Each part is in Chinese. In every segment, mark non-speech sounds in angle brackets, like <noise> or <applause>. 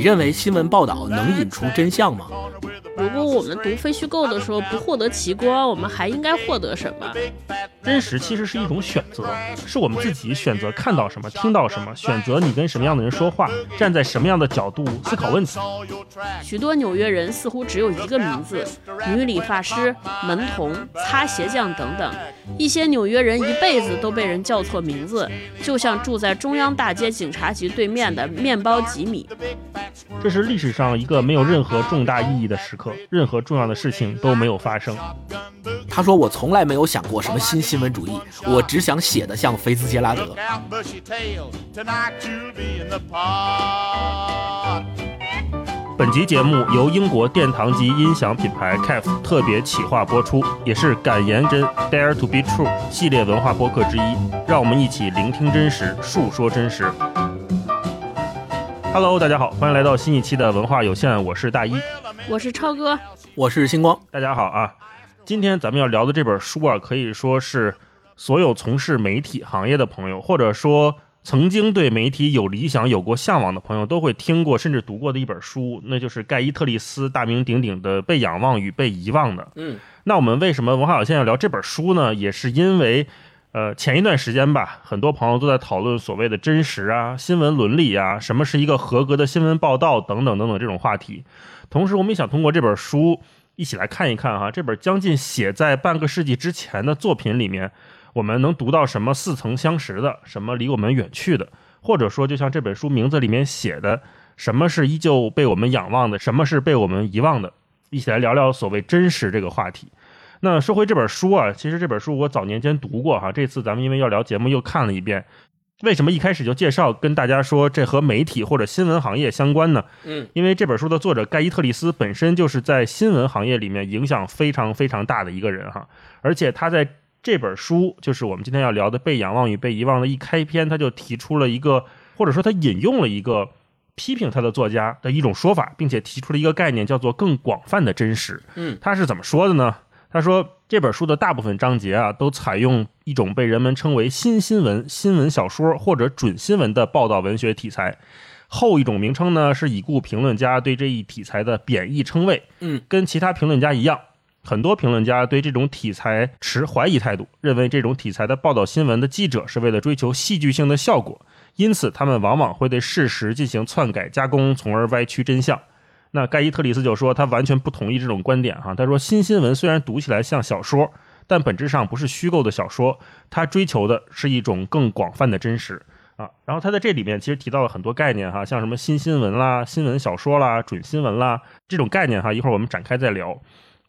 你认为新闻报道能引出真相吗？我们读非虚构的时候不获得奇观，我们还应该获得什么？真实其实是一种选择，是我们自己选择看到什么、听到什么，选择你跟什么样的人说话，站在什么样的角度思考问题。许多纽约人似乎只有一个名字：女理发师、门童、擦鞋匠等等。一些纽约人一辈子都被人叫错名字，就像住在中央大街警察局对面的面包吉米。这是历史上一个没有任何重大意义的时刻，任何重要的事情都没有发生。他说：“我从来没有想过什么新新闻主义，我只想写的像菲兹杰拉德。”本集节目由英国殿堂级音响品牌 CAF 特别企划播出，也是敢言真 Dare to be True 系列文化播客之一。让我们一起聆听真实，述说真实。Hello，大家好，欢迎来到新一期的文化有限，我是大一，我是超哥，我是星光，大家好啊。今天咱们要聊的这本书啊，可以说是所有从事媒体行业的朋友，或者说。曾经对媒体有理想、有过向往的朋友，都会听过甚至读过的一本书，那就是盖伊特利斯大名鼎鼎的《被仰望与被遗忘的》。嗯，那我们为什么文化有限要聊这本书呢？也是因为，呃，前一段时间吧，很多朋友都在讨论所谓的真实啊、新闻伦理啊、什么是一个合格的新闻报道等等等等这种话题。同时，我们也想通过这本书一起来看一看哈，这本将近写在半个世纪之前的作品里面。我们能读到什么似曾相识的，什么离我们远去的，或者说，就像这本书名字里面写的，什么是依旧被我们仰望的，什么是被我们遗忘的？一起来聊聊所谓真实这个话题。那说回这本书啊，其实这本书我早年间读过哈，这次咱们因为要聊节目又看了一遍。为什么一开始就介绍跟大家说这和媒体或者新闻行业相关呢？嗯，因为这本书的作者盖伊特里斯本身就是在新闻行业里面影响非常非常大的一个人哈，而且他在。这本书就是我们今天要聊的《被仰望与被遗忘》的一开篇，他就提出了一个，或者说他引用了一个批评他的作家的一种说法，并且提出了一个概念，叫做更广泛的真实。嗯，他是怎么说的呢？他说这本书的大部分章节啊，都采用一种被人们称为新新闻、新闻小说或者准新闻的报道文学题材。后一种名称呢，是已故评论家对这一题材的贬义称谓。嗯，跟其他评论家一样。很多评论家对这种题材持怀疑态度，认为这种题材的报道新闻的记者是为了追求戏剧性的效果，因此他们往往会对事实进行篡改加工，从而歪曲真相。那盖伊特里斯就说他完全不同意这种观点哈，他说新新闻虽然读起来像小说，但本质上不是虚构的小说，他追求的是一种更广泛的真实啊。然后他在这里面其实提到了很多概念哈，像什么新新闻啦、新闻小说啦、准新闻啦这种概念哈，一会儿我们展开再聊。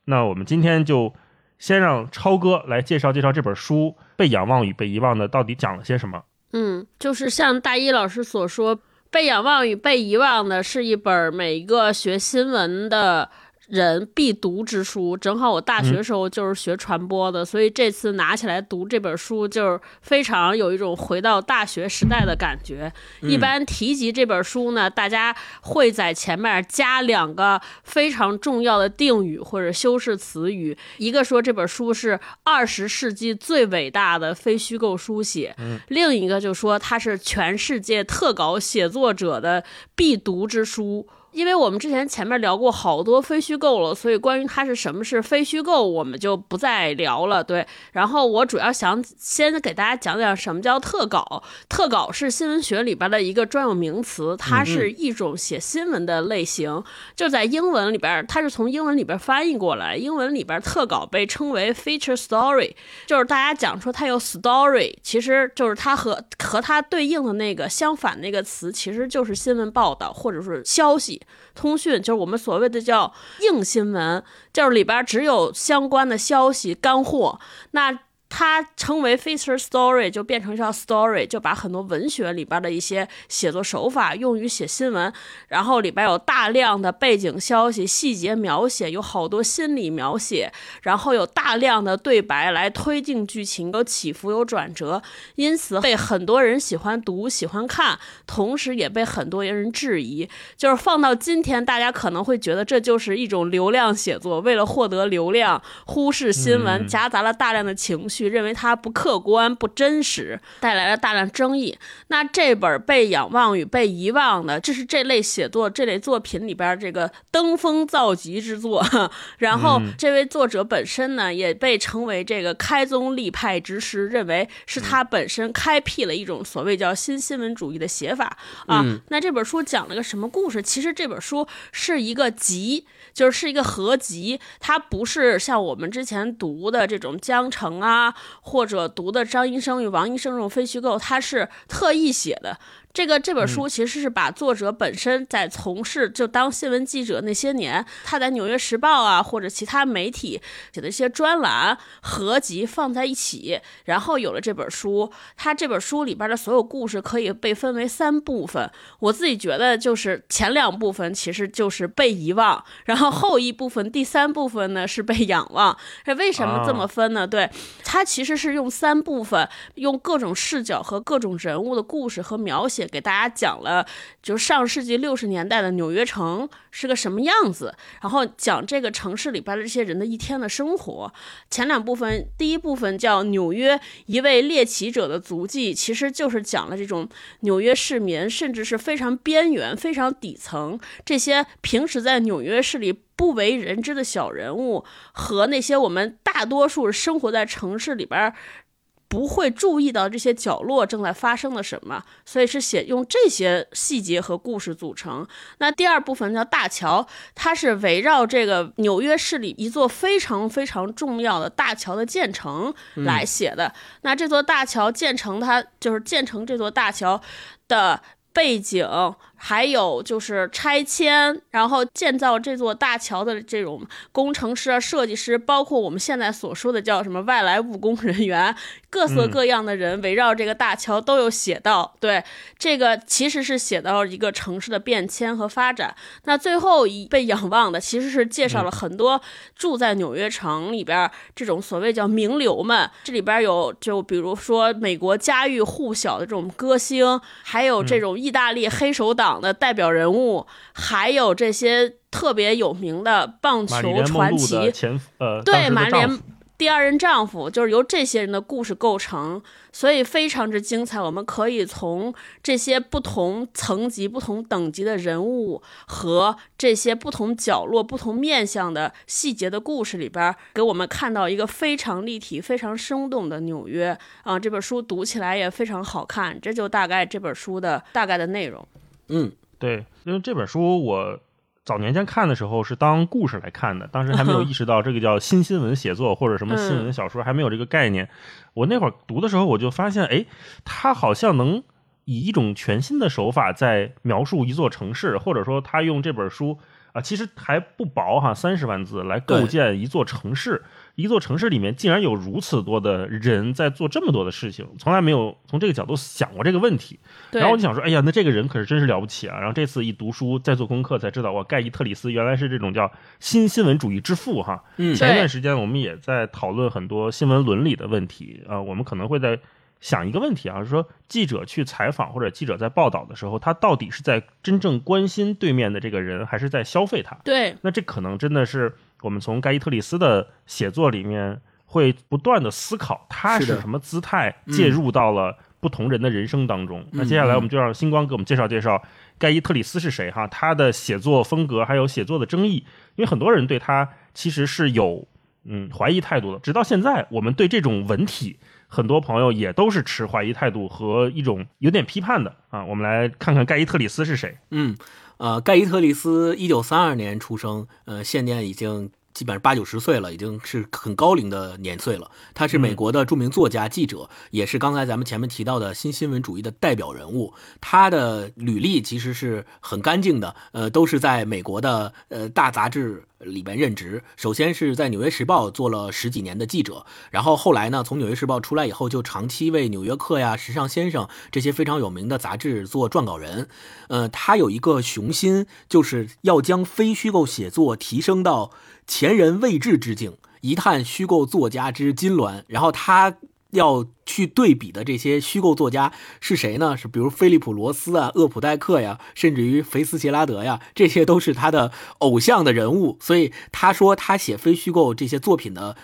那我们今天就先让超哥来介绍介绍这本书《被仰望与被遗忘的》到底讲了些什么。嗯，就是像大一老师所说，《被仰望与被遗忘的》是一本每一个学新闻的。人必读之书，正好我大学时候就是学传播的，所以这次拿起来读这本书，就是非常有一种回到大学时代的感觉。一般提及这本书呢，大家会在前面加两个非常重要的定语或者修饰词语，一个说这本书是二十世纪最伟大的非虚构书写，另一个就说它是全世界特稿写作者的必读之书。因为我们之前前面聊过好多非虚构了，所以关于它是什么是非虚构，我们就不再聊了。对，然后我主要想先给大家讲讲什么叫特稿。特稿是新闻学里边的一个专有名词，它是一种写新闻的类型。就在英文里边，它是从英文里边翻译过来。英文里边特稿被称为 feature story，就是大家讲说它有 story，其实就是它和和它对应的那个相反那个词，其实就是新闻报道或者是消息。通讯就是我们所谓的叫硬新闻，就是里边只有相关的消息干货。那它称为 feature story，就变成叫 story，就把很多文学里边的一些写作手法用于写新闻，然后里边有大量的背景消息、细节描写，有好多心理描写，然后有大量的对白来推进剧情，有起伏、有转折，因此被很多人喜欢读、喜欢看，同时也被很多人质疑。就是放到今天，大家可能会觉得这就是一种流量写作，为了获得流量，忽视新闻，夹杂了大量的情绪。去，认为它不客观、不真实，带来了大量争议。那这本《被仰望与被遗忘》的，这是这类写作、这类作品里边这个登峰造极之作。<laughs> 然后，这位作者本身呢，也被称为这个开宗立派之师，认为是他本身开辟了一种所谓叫新新闻主义的写法啊。那这本书讲了个什么故事？其实这本书是一个集。就是是一个合集，它不是像我们之前读的这种江城啊，或者读的张医生与王医生这种非虚构，它是特意写的。这个这本书其实是把作者本身在从事就当新闻记者那些年，他在《纽约时报》啊或者其他媒体写的一些专栏合集放在一起，然后有了这本书。他这本书里边的所有故事可以被分为三部分，我自己觉得就是前两部分其实就是被遗忘，然后后一部分第三部分呢是被仰望。这为什么这么分呢？对，他其实是用三部分，用各种视角和各种人物的故事和描写。给大家讲了，就上世纪六十年代的纽约城是个什么样子，然后讲这个城市里边的这些人的一天的生活。前两部分，第一部分叫《纽约一位猎奇者的足迹》，其实就是讲了这种纽约市民，甚至是非常边缘、非常底层这些平时在纽约市里不为人知的小人物，和那些我们大多数生活在城市里边。不会注意到这些角落正在发生了什么，所以是写用这些细节和故事组成。那第二部分叫大桥，它是围绕这个纽约市里一座非常非常重要的大桥的建成来写的。那这座大桥建成，它就是建成这座大桥的背景。还有就是拆迁，然后建造这座大桥的这种工程师啊、设计师，包括我们现在所说的叫什么外来务工人员，各色各样的人围绕这个大桥都有写到。对，这个其实是写到一个城市的变迁和发展。那最后一被仰望的，其实是介绍了很多住在纽约城里边这种所谓叫名流们。这里边有就比如说美国家喻户晓的这种歌星，还有这种意大利黑手党。的代表人物，还有这些特别有名的棒球传奇，前呃，对，玛丽莲第二任丈夫，就是由这些人的故事构成，所以非常之精彩。我们可以从这些不同层级、不同等级的人物和这些不同角落、不同面向的细节的故事里边，给我们看到一个非常立体、非常生动的纽约啊！这本书读起来也非常好看。这就大概这本书的大概的内容。嗯，对，因为这本书我早年间看的时候是当故事来看的，当时还没有 <laughs> 意识到这个叫新新闻写作或者什么新闻小说，还没有这个概念。我那会儿读的时候，我就发现，哎，他好像能以一种全新的手法在描述一座城市，或者说他用这本书啊，其实还不薄哈，三十万字来构建一座城市。一座城市里面竟然有如此多的人在做这么多的事情，从来没有从这个角度想过这个问题。然后我就想说，哎呀，那这个人可是真是了不起啊！然后这次一读书，再做功课，才知道哇，盖伊特里斯原来是这种叫新新闻主义之父哈。嗯，前一段时间我们也在讨论很多新闻伦理的问题啊，我们可能会在想一个问题啊，是说记者去采访或者记者在报道的时候，他到底是在真正关心对面的这个人，还是在消费他？对，那这可能真的是。我们从盖伊特里斯的写作里面会不断的思考，他是什么姿态介入到了不同人的人生当中。那接下来我们就让星光给我们介绍介绍盖伊特里斯是谁哈，他的写作风格还有写作的争议，因为很多人对他其实是有嗯怀疑态度的。直到现在，我们对这种文体，很多朋友也都是持怀疑态度和一种有点批判的啊。我们来看看盖伊特里斯是谁。嗯。呃，盖伊特里斯一九三二年出生，呃，现年已经基本上八九十岁了，已经是很高龄的年岁了。他是美国的著名作家、记者，也是刚才咱们前面提到的新新闻主义的代表人物。他的履历其实是很干净的，呃，都是在美国的呃大杂志。里边任职，首先是在《纽约时报》做了十几年的记者，然后后来呢，从《纽约时报》出来以后，就长期为《纽约客》呀、《时尚先生》这些非常有名的杂志做撰稿人。呃，他有一个雄心，就是要将非虚构写作提升到前人未至之境，一探虚构作家之金銮。然后他。要去对比的这些虚构作家是谁呢？是比如菲利普·罗斯啊、厄普代克呀，甚至于菲斯杰拉德呀，这些都是他的偶像的人物。所以他说他写非虚构这些作品的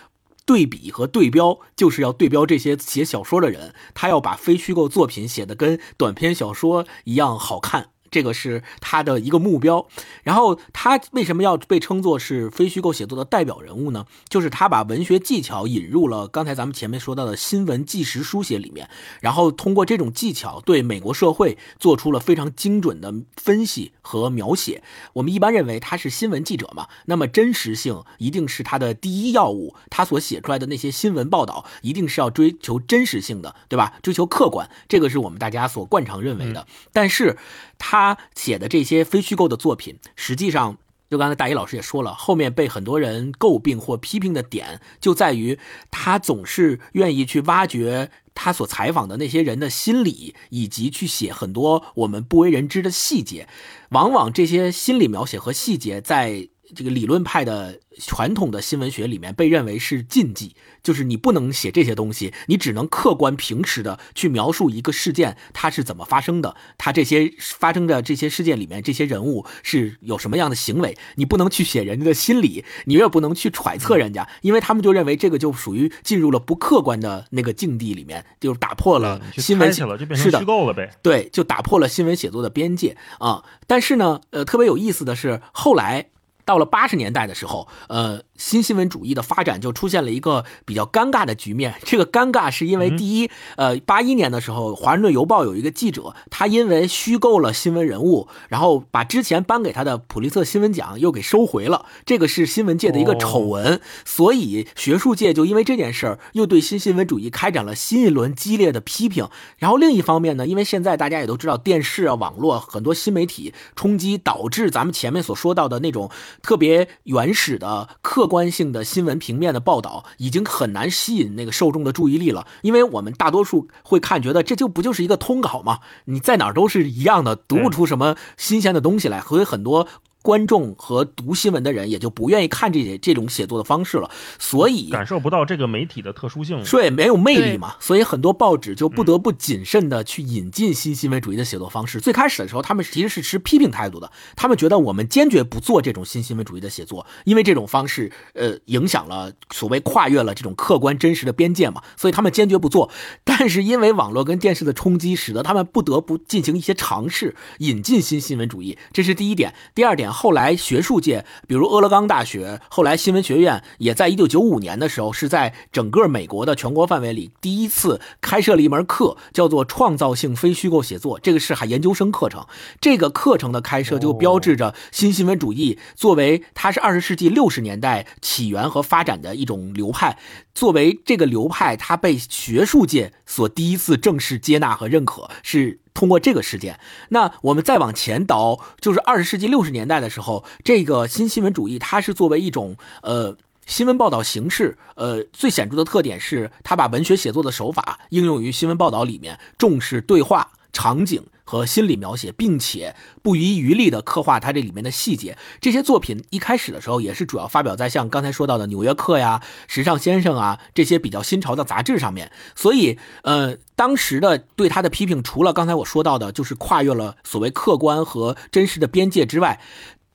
对比和对标，就是要对标这些写小说的人，他要把非虚构作品写的跟短篇小说一样好看。这个是他的一个目标，然后他为什么要被称作是非虚构写作的代表人物呢？就是他把文学技巧引入了刚才咱们前面说到的新闻纪实书写里面，然后通过这种技巧对美国社会做出了非常精准的分析和描写。我们一般认为他是新闻记者嘛，那么真实性一定是他的第一要务，他所写出来的那些新闻报道一定是要追求真实性的，对吧？追求客观，这个是我们大家所惯常认为的。但是。他写的这些非虚构的作品，实际上，就刚才大一老师也说了，后面被很多人诟病或批评的点，就在于他总是愿意去挖掘他所采访的那些人的心理，以及去写很多我们不为人知的细节。往往这些心理描写和细节，在这个理论派的。传统的新闻学里面被认为是禁忌，就是你不能写这些东西，你只能客观平实的去描述一个事件它是怎么发生的，它这些发生的这些事件里面这些人物是有什么样的行为，你不能去写人家的心理，你也不能去揣测人家，因为他们就认为这个就属于进入了不客观的那个境地里面，就打破了新闻了，就变成虚构了呗。对，就打破了新闻写作的边界啊。但是呢，呃，特别有意思的是后来。到了八十年代的时候，呃。新新闻主义的发展就出现了一个比较尴尬的局面。<laughs> 这个尴尬是因为第一，呃，八一年的时候，《华盛顿邮报》有一个记者，他因为虚构了新闻人物，然后把之前颁给他的普利策新闻奖又给收回了。这个是新闻界的一个丑闻，所以学术界就因为这件事儿又对新新闻主义开展了新一轮激烈的批评。然后另一方面呢，因为现在大家也都知道，电视啊、网络很多新媒体冲击，导致咱们前面所说到的那种特别原始的客。观性的新闻平面的报道已经很难吸引那个受众的注意力了，因为我们大多数会看，觉得这就不就是一个通稿吗？你在哪儿都是一样的，读不出什么新鲜的东西来，所以很多。观众和读新闻的人也就不愿意看这些这种写作的方式了，所以感受不到这个媒体的特殊性，所以没有魅力嘛。所以很多报纸就不得不谨慎的去引进新新闻主义的写作方式。最开始的时候，他们其实是持批评态度的，他们觉得我们坚决不做这种新新闻主义的写作，因为这种方式呃影响了所谓跨越了这种客观真实的边界嘛，所以他们坚决不做。但是因为网络跟电视的冲击，使得他们不得不进行一些尝试，引进新新闻主义。这是第一点。第二点。后来学术界，比如俄勒冈大学，后来新闻学院，也在一九九五年的时候，是在整个美国的全国范围里第一次开设了一门课，叫做创造性非虚构写作。这个是还研究生课程。这个课程的开设就标志着新新闻主义作为它是二十世纪六十年代起源和发展的一种流派，作为这个流派，它被学术界所第一次正式接纳和认可，是。通过这个事件，那我们再往前倒，就是二十世纪六十年代的时候，这个新新闻主义它是作为一种呃新闻报道形式，呃最显著的特点是它把文学写作的手法应用于新闻报道里面，重视对话场景。和心理描写，并且不遗余力地刻画它这里面的细节。这些作品一开始的时候也是主要发表在像刚才说到的《纽约客》呀、《时尚先生》啊这些比较新潮的杂志上面。所以，呃，当时的对他的批评，除了刚才我说到的，就是跨越了所谓客观和真实的边界之外，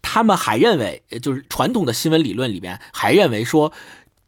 他们还认为，就是传统的新闻理论里面还认为说，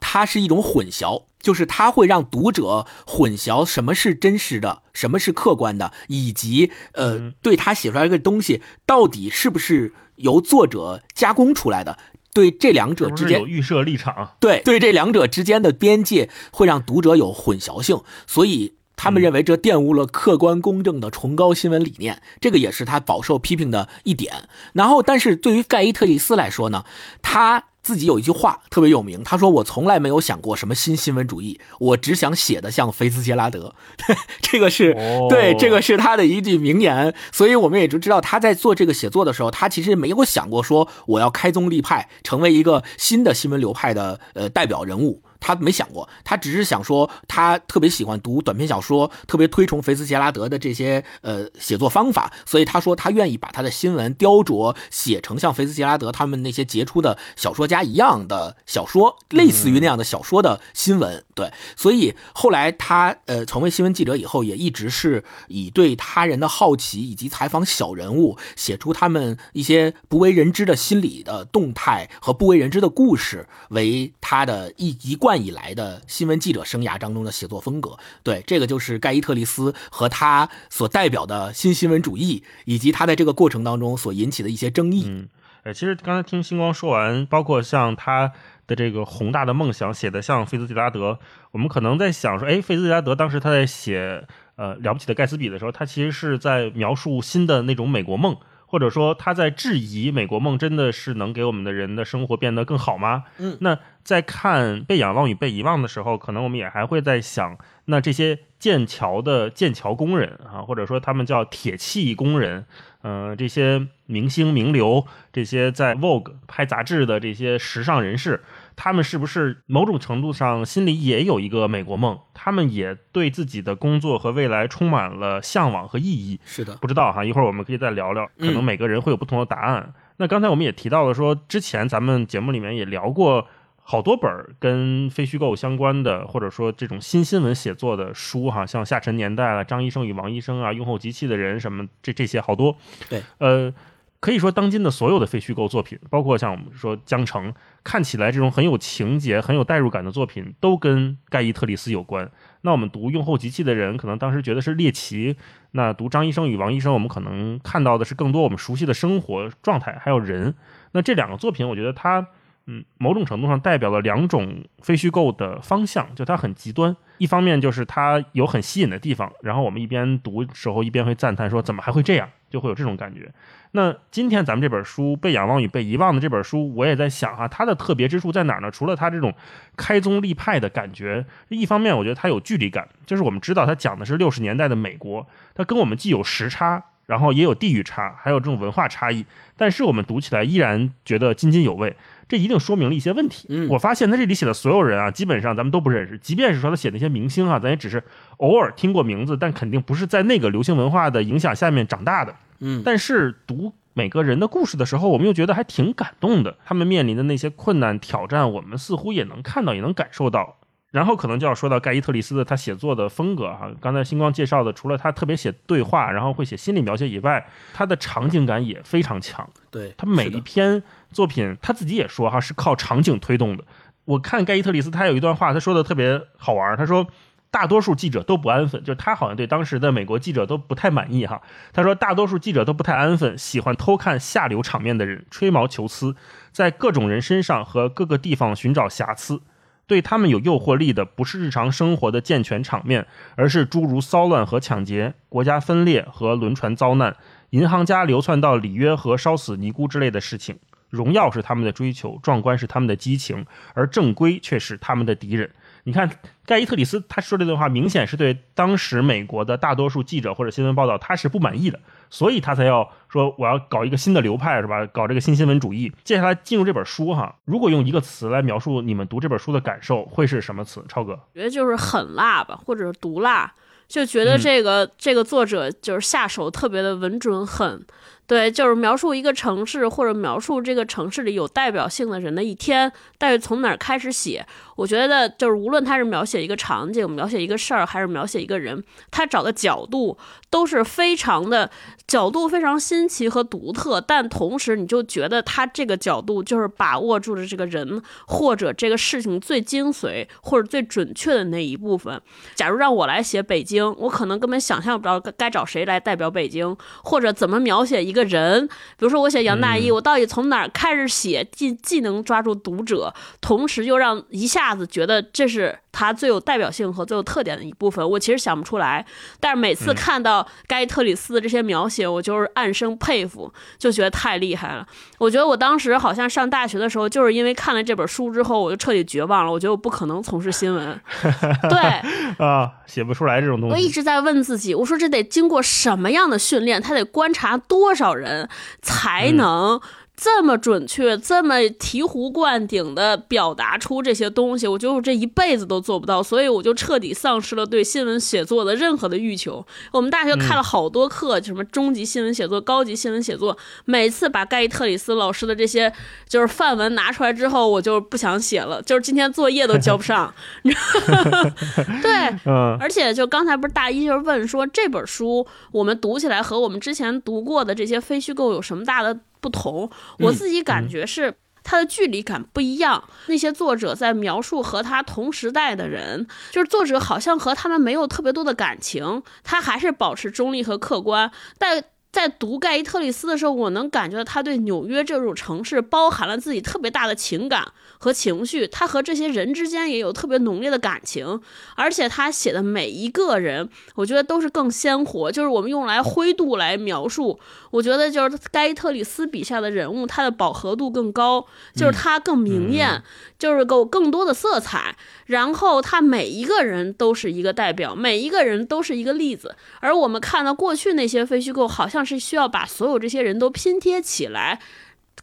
它是一种混淆。就是他会让读者混淆什么是真实的，什么是客观的，以及呃，对他写出来一个东西到底是不是由作者加工出来的，对这两者之间有预设立场，对对这两者之间的边界会让读者有混淆性，所以他们认为这玷污了客观公正的崇高新闻理念，这个也是他饱受批评的一点。然后，但是对于盖伊特里斯来说呢，他。自己有一句话特别有名，他说：“我从来没有想过什么新新闻主义，我只想写的像菲茨杰拉德。<laughs> ”这个是对，这个是他的一句名言。所以我们也就知道他在做这个写作的时候，他其实没有想过说我要开宗立派，成为一个新的新闻流派的呃代表人物。他没想过，他只是想说，他特别喜欢读短篇小说，特别推崇菲茨杰拉德的这些呃写作方法，所以他说他愿意把他的新闻雕琢写成像菲茨杰拉德他们那些杰出的小说家一样的小说，类似于那样的小说的新闻。对，所以后来他呃成为新闻记者以后，也一直是以对他人的好奇以及采访小人物，写出他们一些不为人知的心理的动态和不为人知的故事为他的一一贯。万以来的新闻记者生涯当中的写作风格。对，这个就是盖伊特里斯和他所代表的新新闻主义，以及他在这个过程当中所引起的一些争议。嗯，呃，其实刚才听星光说完，包括像他的这个宏大的梦想写的像菲兹杰拉德，我们可能在想说，哎，菲兹杰拉德当时他在写呃了不起的盖茨比的时候，他其实是在描述新的那种美国梦。或者说他在质疑美国梦真的是能给我们的人的生活变得更好吗？嗯，那在看被仰望与被遗忘的时候，可能我们也还会在想，那这些建桥的建桥工人啊，或者说他们叫铁器工人，嗯，这些明星名流，这些在 Vogue 拍杂志的这些时尚人士。他们是不是某种程度上心里也有一个美国梦？他们也对自己的工作和未来充满了向往和意义。是的，不知道哈，一会儿我们可以再聊聊，可能每个人会有不同的答案。那刚才我们也提到了，说之前咱们节目里面也聊过好多本跟非虚构相关的，或者说这种新新闻写作的书哈，像《下沉年代》了，《张医生与王医生》啊，《用后机器的人》什么这这些好多。对，呃。可以说，当今的所有的非虚构作品，包括像我们说《江城》，看起来这种很有情节、很有代入感的作品，都跟盖伊特里斯有关。那我们读《用后机器的人》，可能当时觉得是猎奇；那读《张医生与王医生》，我们可能看到的是更多我们熟悉的生活状态，还有人。那这两个作品，我觉得它，嗯，某种程度上代表了两种非虚构的方向，就它很极端。一方面就是它有很吸引的地方，然后我们一边读时候一边会赞叹说：“怎么还会这样？”就会有这种感觉。那今天咱们这本书《被仰望与被遗忘》的这本书，我也在想哈，它的特别之处在哪儿呢？除了它这种开宗立派的感觉，一方面我觉得它有距离感，就是我们知道它讲的是六十年代的美国，它跟我们既有时差，然后也有地域差，还有这种文化差异，但是我们读起来依然觉得津津有味。这一定说明了一些问题。嗯，我发现他这里写的所有人啊，基本上咱们都不认识，即便是说他写那些明星啊，咱也只是偶尔听过名字，但肯定不是在那个流行文化的影响下面长大的。嗯，但是读每个人的故事的时候，我们又觉得还挺感动的。他们面临的那些困难挑战，我们似乎也能看到，也能感受到。然后可能就要说到盖伊特里斯的他写作的风格哈。刚才星光介绍的，除了他特别写对话，然后会写心理描写以外，他的场景感也非常强。对他每一篇作品，他自己也说哈是靠场景推动的。我看盖伊特里斯他有一段话，他说的特别好玩，他说。大多数记者都不安分，就是他好像对当时的美国记者都不太满意哈。他说，大多数记者都不太安分，喜欢偷看下流场面的人，吹毛求疵，在各种人身上和各个地方寻找瑕疵。对他们有诱惑力的，不是日常生活的健全场面，而是诸如骚乱和抢劫、国家分裂和轮船遭难、银行家流窜到里约和烧死尼姑之类的事情。荣耀是他们的追求，壮观是他们的激情，而正规却是他们的敌人。你看，盖伊特里斯他说这段话，明显是对当时美国的大多数记者或者新闻报道他是不满意的，所以他才要说我要搞一个新的流派，是吧？搞这个新新闻主义。接下来进入这本书哈，如果用一个词来描述你们读这本书的感受，会是什么词？超哥，觉得就是狠辣吧，或者是毒辣，就觉得这个这个作者就是下手特别的稳准狠。对，就是描述一个城市，或者描述这个城市里有代表性的人的一天，但是从哪儿开始写？我觉得就是无论他是描写一个场景、描写一个事儿，还是描写一个人，他找的角度都是非常的角度非常新奇和独特。但同时，你就觉得他这个角度就是把握住了这个人或者这个事情最精髓或者最准确的那一部分。假如让我来写北京，我可能根本想象不到该找谁来代表北京，或者怎么描写一个人。比如说，我写杨大一，我到底从哪儿开始写，既既能抓住读者，同时又让一下。下子觉得这是他最有代表性和最有特点的一部分，我其实想不出来。但是每次看到盖特里斯的这些描写，我就是暗生佩服，就觉得太厉害了。我觉得我当时好像上大学的时候，就是因为看了这本书之后，我就彻底绝望了。我觉得我不可能从事新闻，<laughs> 对啊，写不出来这种东西。我一直在问自己，我说这得经过什么样的训练？他得观察多少人才能？这么准确，这么醍醐灌顶的表达出这些东西，我觉得我这一辈子都做不到，所以我就彻底丧失了对新闻写作的任何的欲求。我们大学看了好多课，什么中级新闻写作、高级新闻写作，每次把盖伊特里斯老师的这些就是范文拿出来之后，我就不想写了，就是今天作业都交不上。<laughs> 对，嗯，而且就刚才不是大一就是问说这本书我们读起来和我们之前读过的这些非虚构有什么大的？不同，我自己感觉是，他的距离感不一样。那些作者在描述和他同时代的人，就是作者好像和他们没有特别多的感情，他还是保持中立和客观，但。在读盖伊特里斯的时候，我能感觉到他对纽约这种城市包含了自己特别大的情感和情绪，他和这些人之间也有特别浓烈的感情，而且他写的每一个人，我觉得都是更鲜活，就是我们用来灰度来描述，我觉得就是盖伊特里斯笔下的人物，他的饱和度更高，就是他更明艳。就是够更多的色彩，然后他每一个人都是一个代表，每一个人都是一个例子。而我们看到过去那些非虚构，好像是需要把所有这些人都拼贴起来，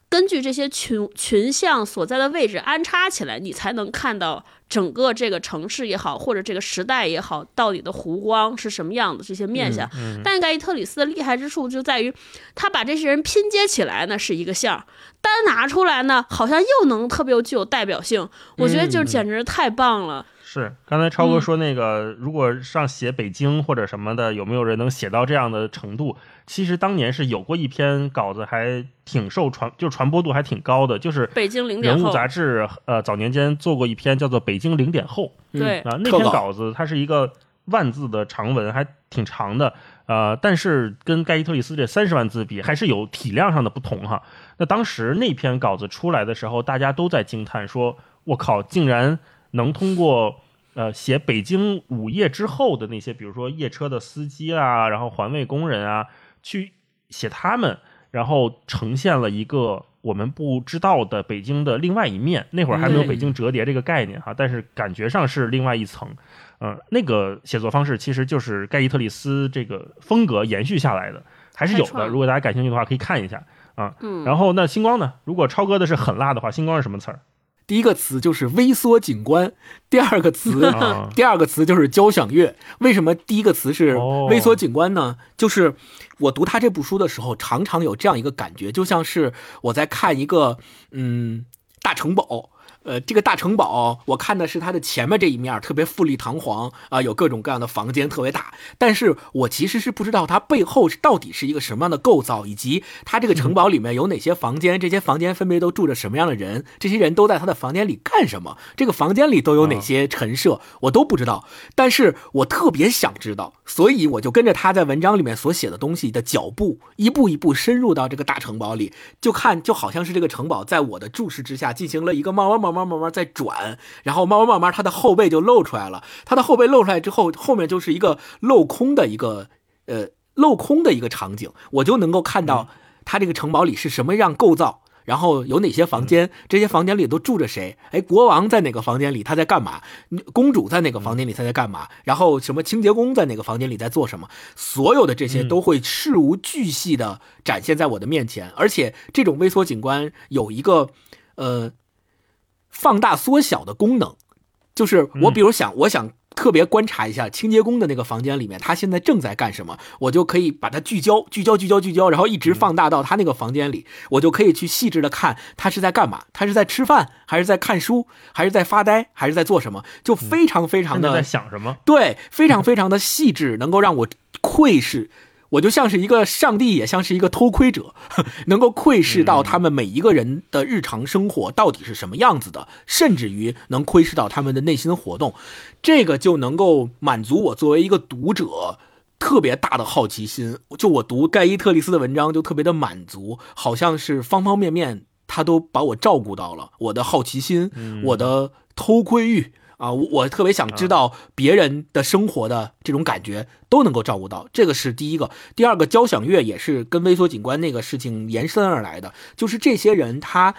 根据这些群群像所在的位置安插起来，你才能看到。整个这个城市也好，或者这个时代也好，到底的湖光是什么样的？这些面相。但盖伊特里斯的厉害之处就在于，他把这些人拼接起来呢是一个像，单拿出来呢好像又能特别具有代表性。我觉得就简直太棒了。是，刚才超哥说那个，如果上写北京或者什么的，有没有人能写到这样的程度？其实当年是有过一篇稿子，还挺受传，就传播度还挺高的，就是《北京零点人物杂志》呃早年间做过一篇叫做《北京零点后》，对啊，那篇稿子它是一个万字的长文，还挺长的，呃，但是跟盖伊特里斯这三十万字比，还是有体量上的不同哈。那当时那篇稿子出来的时候，大家都在惊叹说：“我靠，竟然！”能通过呃写北京午夜之后的那些，比如说夜车的司机啊，然后环卫工人啊，去写他们，然后呈现了一个我们不知道的北京的另外一面。那会儿还没有北京折叠这个概念哈，但是感觉上是另外一层。嗯，那个写作方式其实就是盖伊特里斯这个风格延续下来的，还是有的。如果大家感兴趣的话，可以看一下啊。嗯。然后那星光呢？如果超哥的是狠辣的话，星光是什么词儿？第一个词就是微缩景观，第二个词，<laughs> 第二个词就是交响乐。为什么第一个词是微缩景观呢？就是我读他这部书的时候，常常有这样一个感觉，就像是我在看一个嗯大城堡。呃，这个大城堡，我看的是它的前面这一面，特别富丽堂皇啊，有各种各样的房间，特别大。但是我其实是不知道它背后是到底是一个什么样的构造，以及它这个城堡里面有哪些房间，这些房间分别都住着什么样的人，这些人都在他的房间里干什么，这个房间里都有哪些陈设，我都不知道。但是我特别想知道，所以我就跟着他在文章里面所写的东西的脚步，一步一步深入到这个大城堡里，就看就好像是这个城堡在我的注视之下进行了一个慢慢慢。慢慢慢在转，然后慢慢慢慢，它的后背就露出来了。它的后背露出来之后，后面就是一个镂空的一个呃镂空的一个场景，我就能够看到它这个城堡里是什么样构造，然后有哪些房间，这些房间里都住着谁？哎，国王在哪个房间里？他在干嘛？公主在哪个房间里？他在干嘛？然后什么清洁工在哪个房间里在做什么？所有的这些都会事无巨细的展现在我的面前，而且这种微缩景观有一个呃。放大缩小的功能，就是我比如想，我想特别观察一下清洁工的那个房间里面，他现在正在干什么，我就可以把它聚焦、聚焦、聚焦、聚焦，然后一直放大到他那个房间里，我就可以去细致的看他是在干嘛，他是在吃饭，还是在看书，还是在发呆，还是在做什么，就非常非常的在想什么，对，非常非常的细致，能够让我窥视。我就像是一个上帝，也像是一个偷窥者，<laughs> 能够窥视到他们每一个人的日常生活到底是什么样子的，甚至于能窥视到他们的内心活动，这个就能够满足我作为一个读者特别大的好奇心。就我读盖伊特里斯的文章，就特别的满足，好像是方方面面他都把我照顾到了，我的好奇心，我的偷窥欲。啊，我特别想知道别人的生活的这种感觉都能够照顾到，这个是第一个。第二个，交响乐也是跟微缩景观那个事情延伸而来的，就是这些人他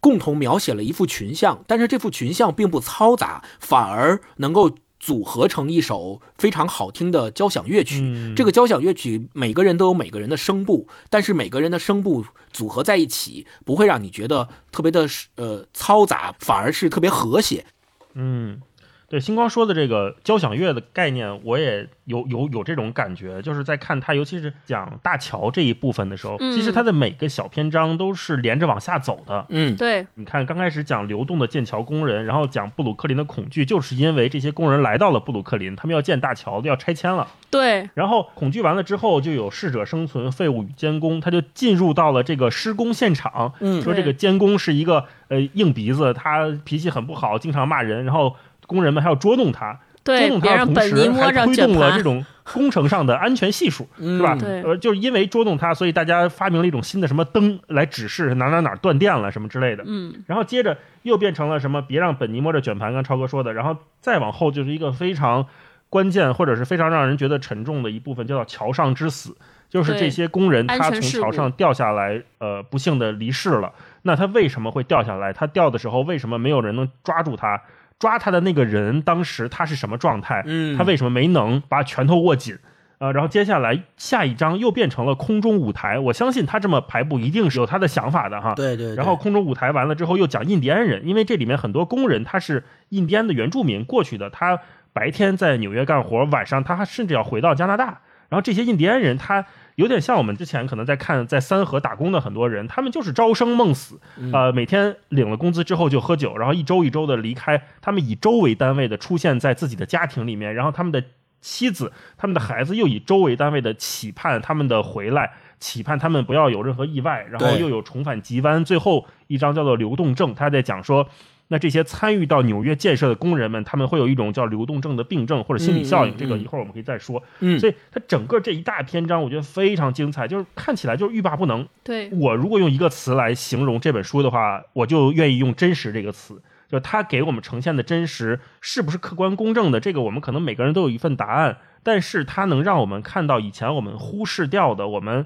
共同描写了一幅群像，但是这幅群像并不嘈杂，反而能够组合成一首非常好听的交响乐曲。这个交响乐曲每个人都有每个人的声部，但是每个人的声部组合在一起，不会让你觉得特别的呃嘈杂，反而是特别和谐。嗯，对星光说的这个交响乐的概念，我也有有有这种感觉，就是在看他，尤其是讲大桥这一部分的时候，嗯其实它的每个小篇章都是连着往下走的。嗯，对，你看，刚开始讲流动的剑桥工人，然后讲布鲁克林的恐惧，就是因为这些工人来到了布鲁克林，他们要建大桥，要拆迁了。对，然后恐惧完了之后，就有适者生存、废物与监工，他就进入到了这个施工现场。嗯说这个监工是一个呃硬鼻子，他脾气很不好，经常骂人，然后工人们还要捉弄他，捉，弄他的同时还推动了这种工程上的安全系数，是吧？呃，就是因为捉弄他，所以大家发明了一种新的什么灯来指示哪哪哪断电了什么之类的。嗯，然后接着又变成了什么？别让本尼摸着卷盘，刚超哥说的。然后再往后就是一个非常关键或者是非常让人觉得沉重的一部分，叫做桥上之死，就是这些工人他从桥上掉下来，呃，不幸的离世了。那他为什么会掉下来？他掉的时候为什么没有人能抓住他？抓他的那个人当时他是什么状态？嗯他为什么没能把拳头握紧？呃，然后接下来下一章又变成了空中舞台。我相信他这么排布一定是有他的想法的哈。对对，对然后空中舞台完了之后又讲印第安人，因为这里面很多工人他是印第安的原住民过去的，他白天在纽约干活，晚上他还甚至要回到加拿大。然后这些印第安人他有点像我们之前可能在看在三河打工的很多人，他们就是朝生梦死，呃，每天领了工资之后就喝酒，然后一周一周的离开，他们以周为单位的出现在自己的家庭里面，然后他们的妻子、他们的孩子又以周为单位的期盼他们的回来，期盼他们不要有任何意外，然后又有重返吉湾。最后一章叫做流动症，他在讲说。那这些参与到纽约建设的工人们，他们会有一种叫流动症的病症或者心理效应，这个一会儿我们可以再说。嗯所以它整个这一大篇章，我觉得非常精彩，就是看起来就是欲罢不能。对，我如果用一个词来形容这本书的话，我就愿意用“真实”这个词。就是它给我们呈现的真实是不是客观公正的，这个我们可能每个人都有一份答案，但是它能让我们看到以前我们忽视掉的，我们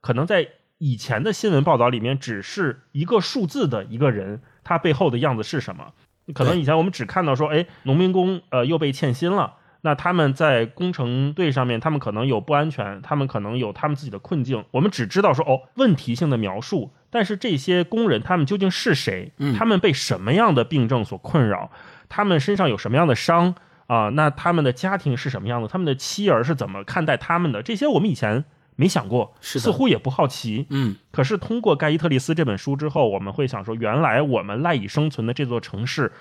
可能在以前的新闻报道里面只是一个数字的一个人，他背后的样子是什么？可能以前我们只看到说，哎，农民工呃又被欠薪了。那他们在工程队上面，他们可能有不安全，他们可能有他们自己的困境。我们只知道说哦，问题性的描述，但是这些工人他们究竟是谁？嗯他们被什么样的病症所困扰？他们身上有什么样的伤啊？那他们的家庭是什么样的？他们的妻儿是怎么看待他们的？这些我们以前没想过，是似乎也不好奇。嗯可是通过盖伊特利斯这本书之后，我们会想说，原来我们赖以生存的这座城市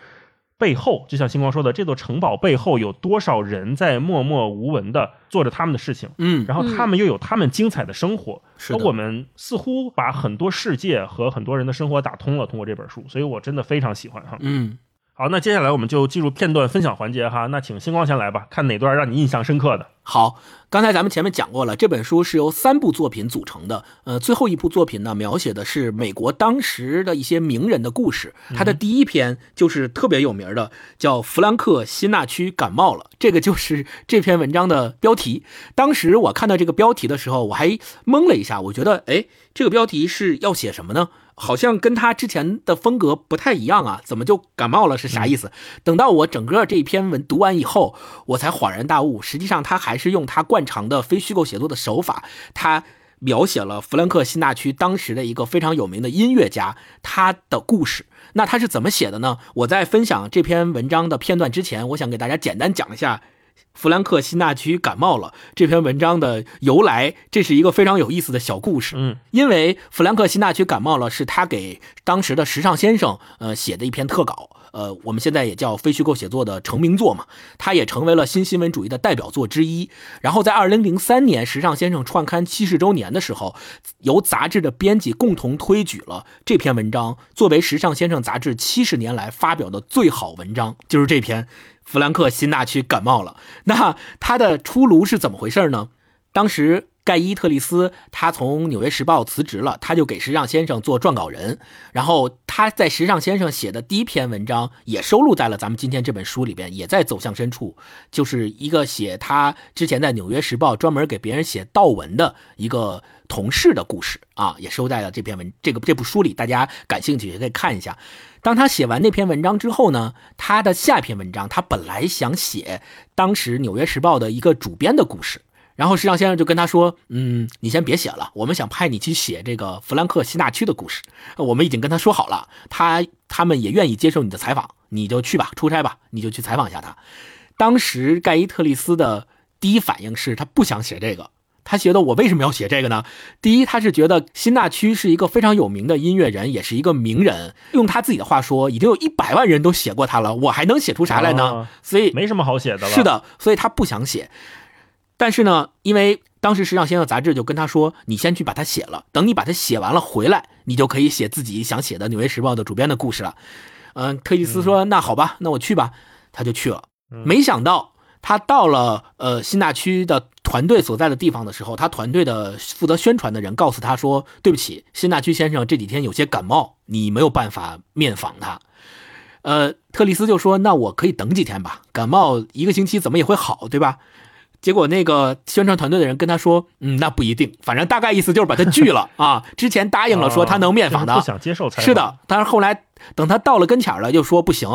背后，就像星光说的，这座城堡背后有多少人在默默无闻的做着他们的事情，嗯，然后他们又有他们精彩的生活。是的我们似乎把很多世界和很多人的生活打通了，通过这本书，所以我真的非常喜欢哈。嗯。好，那接下来我们就进入片段分享环节哈。那请星光先来吧，看哪段让你印象深刻的？好，刚才咱们前面讲过了，这本书是由三部作品组成的。呃，最后一部作品呢，描写的是美国当时的一些名人的故事。它的第一篇就是特别有名的，叫《弗兰克·辛纳区感冒了》，这个就是这篇文章的标题。当时我看到这个标题的时候，我还懵了一下，我觉得，哎，这个标题是要写什么呢？好像跟他之前的风格不太一样啊，怎么就感冒了是啥意思？等到我整个这一篇文读完以后，我才恍然大悟，实际上他还是用他惯常的非虚构写作的手法，他描写了弗兰克·辛纳区当时的一个非常有名的音乐家他的故事。那他是怎么写的呢？我在分享这篇文章的片段之前，我想给大家简单讲一下。弗兰克·辛纳区感冒了这篇文章的由来，这是一个非常有意思的小故事。嗯，因为弗兰克·辛纳区感冒了，是他给当时的时尚先生呃写的一篇特稿，呃，我们现在也叫非虚构写作的成名作嘛，他也成为了新新闻主义的代表作之一。然后在二零零三年时尚先生创刊七十周年的时候，由杂志的编辑共同推举了这篇文章作为时尚先生杂志七十年来发表的最好文章，就是这篇。弗兰克·辛纳区感冒了，那他的出炉是怎么回事呢？当时盖伊特利斯他从《纽约时报》辞职了，他就给时尚先生做撰稿人。然后他在时尚先生写的第一篇文章也收录在了咱们今天这本书里边，也在走向深处，就是一个写他之前在《纽约时报》专门给别人写悼文的一个同事的故事啊，也收在了这篇文这个这部书里。大家感兴趣也可以看一下。当他写完那篇文章之后呢，他的下一篇文章他本来想写当时《纽约时报》的一个主编的故事。然后时尚先生就跟他说：“嗯，你先别写了，我们想派你去写这个弗兰克西纳区的故事。我们已经跟他说好了，他他们也愿意接受你的采访，你就去吧，出差吧，你就去采访一下他。”当时盖伊特利斯的第一反应是他不想写这个。他觉得我为什么要写这个呢？第一，他是觉得辛纳区是一个非常有名的音乐人，也是一个名人。用他自己的话说，已经有一百万人都写过他了，我还能写出啥来呢？所以没什么好写的了。是的，所以他不想写。但是呢，因为当时《时尚先生》杂志就跟他说：“你先去把它写了，等你把它写完了回来，你就可以写自己想写的《纽约时报》的主编的故事了。”嗯，特里斯说：“那好吧，那我去吧。”他就去了。没想到。他到了呃新大区的团队所在的地方的时候，他团队的负责宣传的人告诉他说：“对不起，新大区先生这几天有些感冒，你没有办法面访他。”呃，特里斯就说：“那我可以等几天吧，感冒一个星期怎么也会好，对吧？”结果那个宣传团队的人跟他说：“嗯，那不一定，反正大概意思就是把他拒了 <laughs> 啊。之前答应了说他能面访的，不想接受。是的，但是后来等他到了跟前了，又说不行。”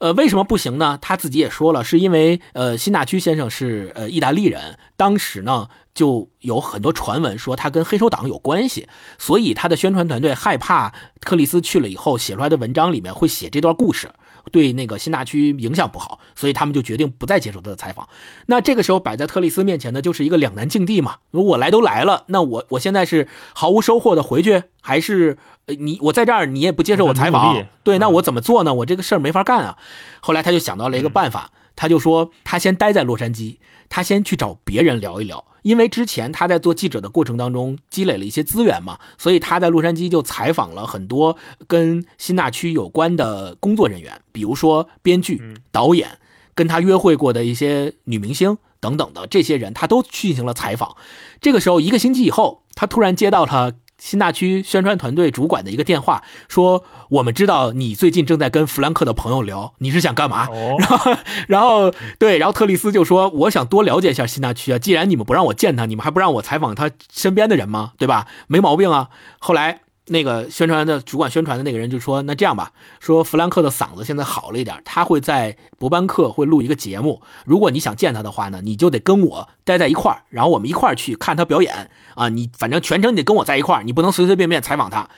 呃，为什么不行呢？他自己也说了，是因为呃，辛纳屈先生是呃意大利人，当时呢就有很多传闻说他跟黑手党有关系，所以他的宣传团队害怕克里斯去了以后写出来的文章里面会写这段故事。对那个新大区影响不好，所以他们就决定不再接受他的采访。那这个时候摆在特里斯面前的就是一个两难境地嘛。如果我来都来了，那我我现在是毫无收获的回去，还是你我在这儿你也不接受我采访？对，那我怎么做呢？我这个事儿没法干啊。后来他就想到了一个办法，他就说他先待在洛杉矶，他先去找别人聊一聊。因为之前他在做记者的过程当中积累了一些资源嘛，所以他在洛杉矶就采访了很多跟新大区有关的工作人员，比如说编剧、导演，跟他约会过的一些女明星等等的这些人，他都进行了采访。这个时候，一个星期以后，他突然接到他。新大区宣传团队主管的一个电话说：“我们知道你最近正在跟弗兰克的朋友聊，你是想干嘛？” <laughs> 然后，然后对，然后特里斯就说：“我想多了解一下新大区啊，既然你们不让我见他，你们还不让我采访他身边的人吗？对吧？没毛病啊。”后来。那个宣传的主管宣传的那个人就说：“那这样吧，说弗兰克的嗓子现在好了一点，他会在伯班克会录一个节目。如果你想见他的话呢，你就得跟我待在一块儿，然后我们一块儿去看他表演啊。你反正全程你得跟我在一块儿，你不能随随便便采访他。”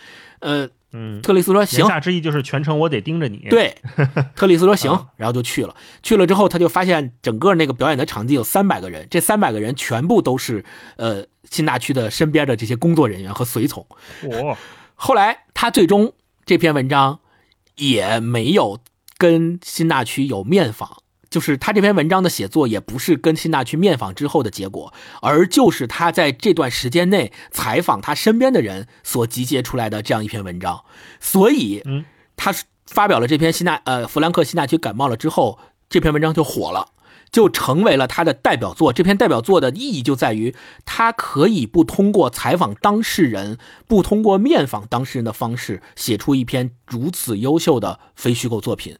呃，嗯，特里斯说：“行。”言下之意就是全程我得盯着你。对，<laughs> 特里斯说：“行。”然后就去了。去了之后，他就发现整个那个表演的场地有三百个人，这三百个人全部都是呃新大区的身边的这些工作人员和随从。哇！后来，他最终这篇文章也没有跟新大区有面访，就是他这篇文章的写作也不是跟新大区面访之后的结果，而就是他在这段时间内采访他身边的人所集结出来的这样一篇文章。所以，嗯，他发表了这篇新大呃弗兰克新大区感冒了之后，这篇文章就火了。就成为了他的代表作。这篇代表作的意义就在于，他可以不通过采访当事人，不通过面访当事人的方式，写出一篇如此优秀的非虚构作品。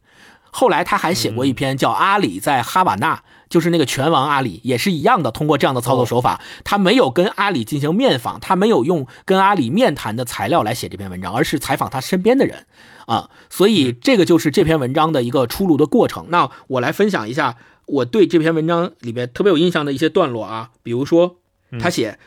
后来他还写过一篇叫《阿里在哈瓦那》，就是那个拳王阿里，也是一样的，通过这样的操作手法，他没有跟阿里进行面访，他没有用跟阿里面谈的材料来写这篇文章，而是采访他身边的人啊。所以这个就是这篇文章的一个出炉的过程。那我来分享一下。我对这篇文章里面特别有印象的一些段落啊，比如说，他写，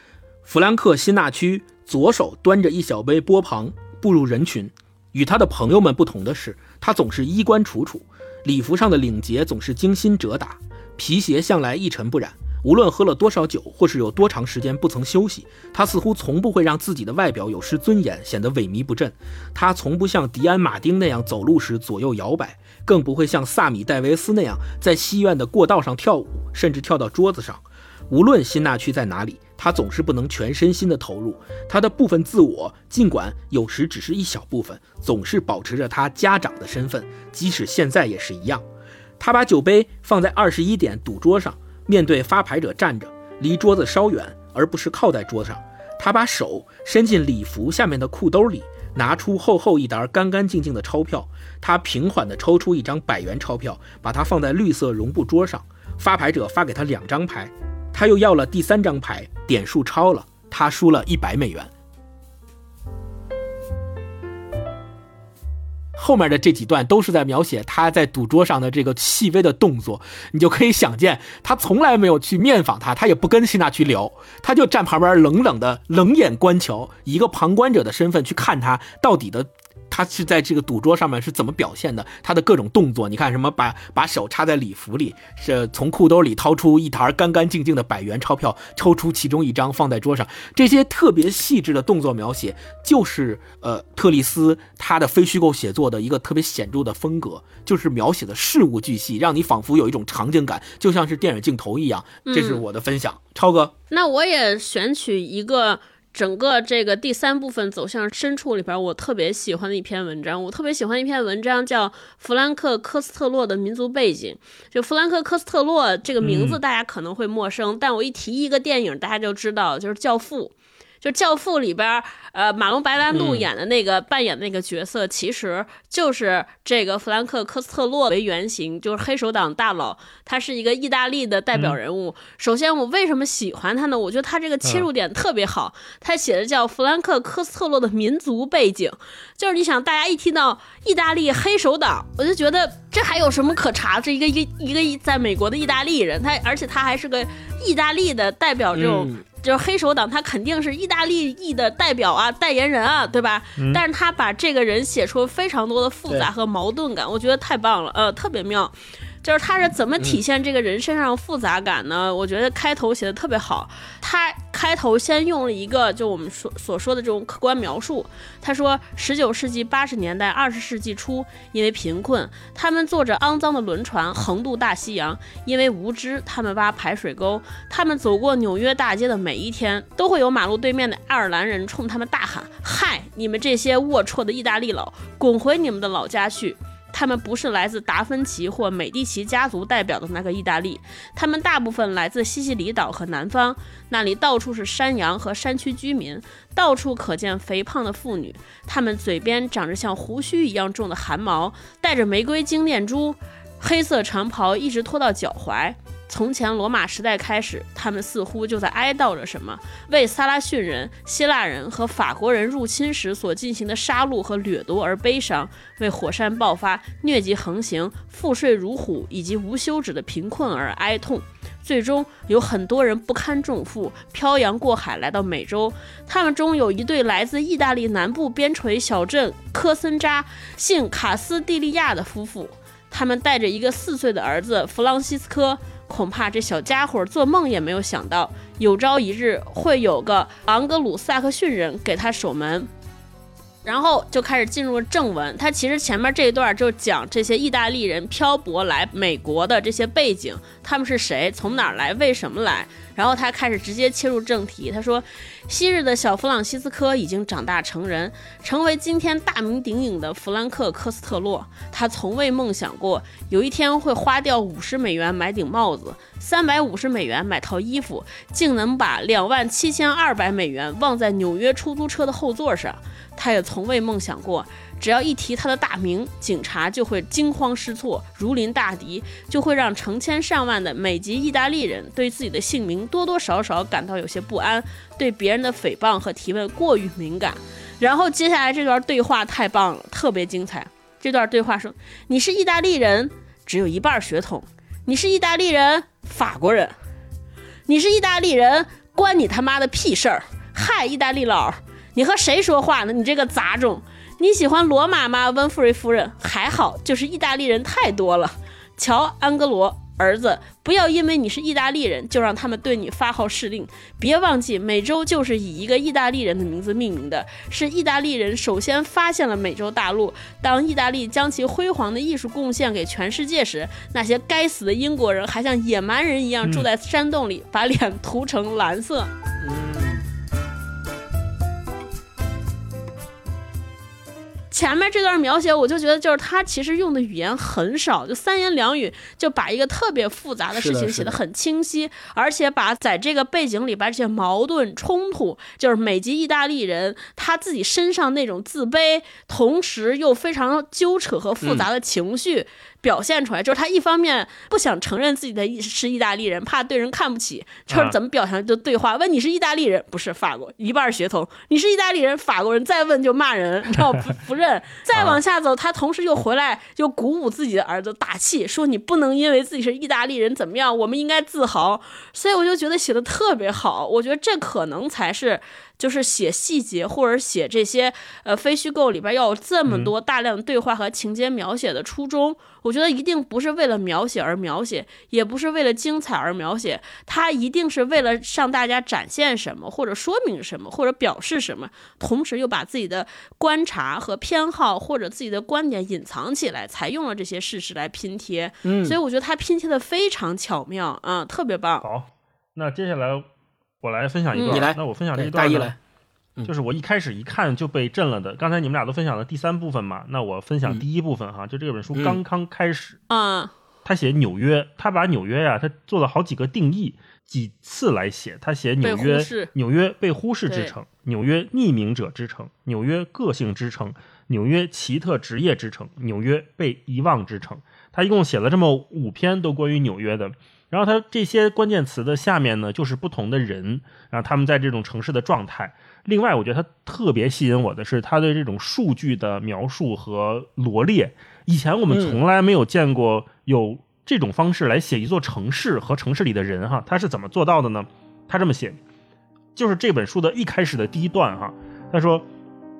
弗兰克辛纳区左手端着一小杯波旁步入人群，与他的朋友们不同的是，他总是衣冠楚楚，礼服上的领结总是精心折打，皮鞋向来一尘不染。无论喝了多少酒，或是有多长时间不曾休息，他似乎从不会让自己的外表有失尊严，显得萎靡不振。他从不像迪安·马丁那样走路时左右摇摆。更不会像萨米·戴维斯那样在戏院的过道上跳舞，甚至跳到桌子上。无论辛纳区在哪里，他总是不能全身心的投入。他的部分自我，尽管有时只是一小部分，总是保持着他家长的身份，即使现在也是一样。他把酒杯放在二十一点赌桌上，面对发牌者站着，离桌子稍远，而不是靠在桌上。他把手伸进礼服下面的裤兜里。拿出厚厚一沓干干净净的钞票，他平缓地抽出一张百元钞票，把它放在绿色绒布桌上。发牌者发给他两张牌，他又要了第三张牌，点数超了，他输了一百美元。后面的这几段都是在描写他在赌桌上的这个细微的动作，你就可以想见，他从来没有去面访他，他也不跟希娜去聊，他就站旁边冷冷的冷眼观瞧，以一个旁观者的身份去看他到底的。他是在这个赌桌上面是怎么表现的？他的各种动作，你看什么？把把手插在礼服里，是从裤兜里掏出一沓干干净净的百元钞票，抽出其中一张放在桌上。这些特别细致的动作描写，就是呃特丽斯他的非虚构写作的一个特别显著的风格，就是描写的事无巨细，让你仿佛有一种场景感，就像是电影镜头一样。这是我的分享，超哥。那我也选取一个。整个这个第三部分走向深处里边，我特别喜欢的一篇文章，我特别喜欢一篇文章叫弗兰克·科斯特洛的民族背景。就弗兰克·科斯特洛这个名字大家可能会陌生，但我一提一个电影，大家就知道，就是《教父》。就《教父》里边，呃，马龙白兰度演的那个扮演那个角色，其实就是这个弗兰克·科斯特洛为原型，就是黑手党大佬，他是一个意大利的代表人物。首先，我为什么喜欢他呢？我觉得他这个切入点特别好，他写的叫弗兰克·科斯特洛的民族背景，就是你想，大家一听到意大利黑手党，我就觉得这还有什么可查？这一个一一个在美国的意大利人，他而且他还是个意大利的代表这种。就是黑手党，他肯定是意大利裔的代表啊，代言人啊，对吧？但是他把这个人写出非常多的复杂和矛盾感，我觉得太棒了，呃，特别妙。就是他是怎么体现这个人身上复杂感呢？我觉得开头写的特别好。他开头先用了一个就我们所所说的这种客观描述。他说，十九世纪八十年代、二十世纪初，因为贫困，他们坐着肮脏的轮船横渡大西洋；因为无知，他们挖排水沟。他们走过纽约大街的每一天，都会有马路对面的爱尔兰人冲他们大喊：“嗨，你们这些龌龊的意大利佬，滚回你们的老家去！”他们不是来自达芬奇或美第奇家族代表的那个意大利，他们大部分来自西西里岛和南方，那里到处是山羊和山区居民，到处可见肥胖的妇女，他们嘴边长着像胡须一样重的汗毛，戴着玫瑰金链珠，黑色长袍一直拖到脚踝。从前罗马时代开始，他们似乎就在哀悼着什么，为萨拉逊人、希腊人和法国人入侵时所进行的杀戮和掠夺而悲伤，为火山爆发、疟疾横行、赋税如虎以及无休止的贫困而哀痛。最终，有很多人不堪重负，漂洋过海来到美洲。他们中有一对来自意大利南部边陲小镇科森扎、姓卡斯蒂利亚的夫妇，他们带着一个四岁的儿子弗朗西斯科。恐怕这小家伙做梦也没有想到，有朝一日会有个昂格鲁萨克逊人给他守门。然后就开始进入正文。他其实前面这一段就讲这些意大利人漂泊来美国的这些背景，他们是谁，从哪儿来，为什么来。然后他开始直接切入正题。他说，昔日的小弗朗西斯科已经长大成人，成为今天大名鼎鼎的弗兰克·科斯特洛。他从未梦想过有一天会花掉五十美元买顶帽子，三百五十美元买套衣服，竟能把两万七千二百美元忘在纽约出租车的后座上。他也从未梦想过，只要一提他的大名，警察就会惊慌失措，如临大敌，就会让成千上万的美籍意大利人对自己的姓名多多少少感到有些不安，对别人的诽谤和提问过于敏感。然后接下来这段对话太棒了，特别精彩。这段对话说：“你是意大利人，只有一半血统；你是意大利人，法国人；你是意大利人，关你他妈的屁事儿！嗨，意大利佬！”你和谁说话呢？你这个杂种！你喜欢罗马吗，温弗瑞夫人？还好，就是意大利人太多了。瞧，安格罗儿子，不要因为你是意大利人就让他们对你发号施令。别忘记，美洲就是以一个意大利人的名字命名的，是意大利人首先发现了美洲大陆。当意大利将其辉煌的艺术贡献给全世界时，那些该死的英国人还像野蛮人一样住在山洞里，把脸涂成蓝色。前面这段描写，我就觉得就是他其实用的语言很少，就三言两语就把一个特别复杂的事情写得很清晰，而且把在这个背景里边这些矛盾冲突，就是美籍意大利人他自己身上那种自卑，同时又非常纠扯和复杂的情绪。表现出来就是他一方面不想承认自己的是意大利人，怕对人看不起，就是怎么表现就对话问你是意大利人不是法国一半血统，你是意大利人法国人再问就骂人，你知道不 <laughs> 不认。再往下走，他同时又回来，又鼓舞自己的儿子，打气说：“你不能因为自己是意大利人怎么样，我们应该自豪。”所以我就觉得写的特别好。我觉得这可能才是。就是写细节或者写这些呃非虚构里边要有这么多大量对话和情节描写的初衷，我觉得一定不是为了描写而描写，也不是为了精彩而描写，它一定是为了向大家展现什么，或者说明什么，或者表示什么，同时又把自己的观察和偏好或者自己的观点隐藏起来，才用了这些事实来拼贴。嗯，所以我觉得他拼贴的非常巧妙啊，特别棒。好，那接下来。我来分享一段，你来，那我分享这一段呢，就是我一开始一看就被震了的。刚才你们俩都分享了第三部分嘛，那我分享第一部分哈，就这本书刚刚开始啊，他写纽约，他把纽约呀，他做了好几个定义，几次来写，他写纽约，纽约被忽视之城，纽约匿名者之城，纽约个性之城，纽约奇特职业之城，纽约被遗忘之城。他一共写了这么五篇，都关于纽约的。然后它这些关键词的下面呢，就是不同的人，然后他们在这种城市的状态。另外，我觉得它特别吸引我的是他对这种数据的描述和罗列。以前我们从来没有见过有这种方式来写一座城市和城市里的人哈，他是怎么做到的呢？他这么写，就是这本书的一开始的第一段哈，他说：“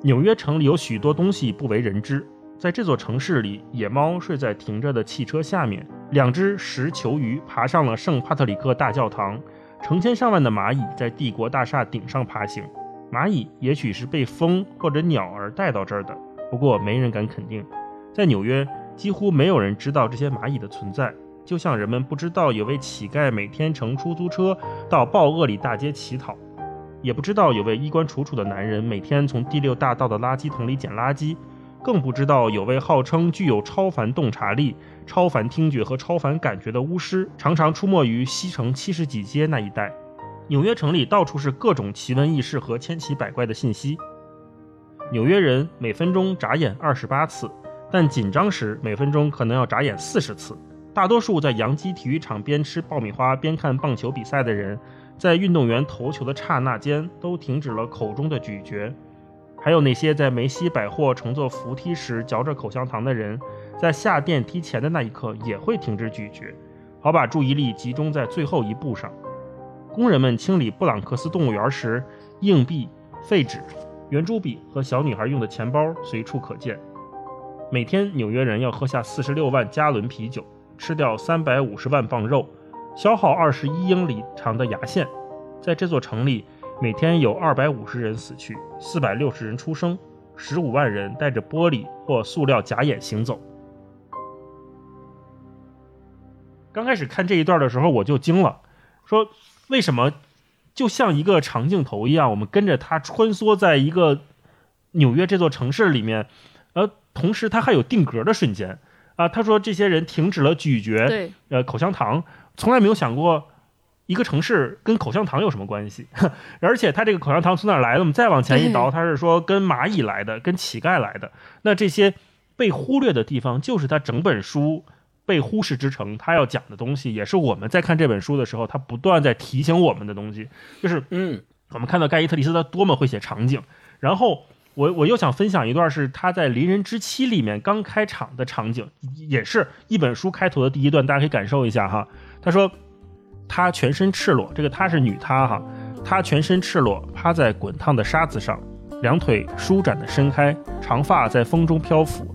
纽约城里有许多东西不为人知。”在这座城市里，野猫睡在停着的汽车下面，两只石球鱼爬上了圣帕特里克大教堂，成千上万的蚂蚁在帝国大厦顶上爬行。蚂蚁也许是被风或者鸟儿带到这儿的，不过没人敢肯定。在纽约，几乎没有人知道这些蚂蚁的存在，就像人们不知道有位乞丐每天乘出租车到鲍厄里大街乞讨，也不知道有位衣冠楚楚的男人每天从第六大道的垃圾桶里捡垃圾。更不知道有位号称具有超凡洞察力、超凡听觉和超凡感觉的巫师，常常出没于西城七十几街那一带。纽约城里到处是各种奇闻异事和千奇百怪的信息。纽约人每分钟眨眼二十八次，但紧张时每分钟可能要眨眼四十次。大多数在洋基体育场边吃爆米花边看棒球比赛的人，在运动员投球的刹那间都停止了口中的咀嚼。还有那些在梅西百货乘坐扶梯时嚼着口香糖的人，在下电梯前的那一刻也会停止咀嚼，好把注意力集中在最后一步上。工人们清理布朗克斯动物园时，硬币、废纸、圆珠笔和小女孩用的钱包随处可见。每天，纽约人要喝下四十六万加仑啤酒，吃掉三百五十万磅肉，消耗二十一英里长的牙线。在这座城里。每天有二百五十人死去，四百六十人出生，十五万人戴着玻璃或塑料假眼行走。刚开始看这一段的时候，我就惊了，说为什么就像一个长镜头一样，我们跟着他穿梭在一个纽约这座城市里面，呃，同时他还有定格的瞬间啊。他说这些人停止了咀嚼，呃，口香糖，从来没有想过。一个城市跟口香糖有什么关系？<laughs> 而且它这个口香糖从哪来的？我们再往前一倒，它是说跟蚂蚁来的，跟乞丐来的。那这些被忽略的地方，就是他整本书被忽视之城，他要讲的东西，也是我们在看这本书的时候，他不断在提醒我们的东西。就是，嗯，我们看到盖伊特里斯他多么会写场景。然后我我又想分享一段，是他在《离人之妻》里面刚开场的场景，也是一本书开头的第一段，大家可以感受一下哈。他说。她全身赤裸，这个她是女她哈，她全身赤裸，趴在滚烫的沙子上，两腿舒展的伸开，长发在风中漂浮，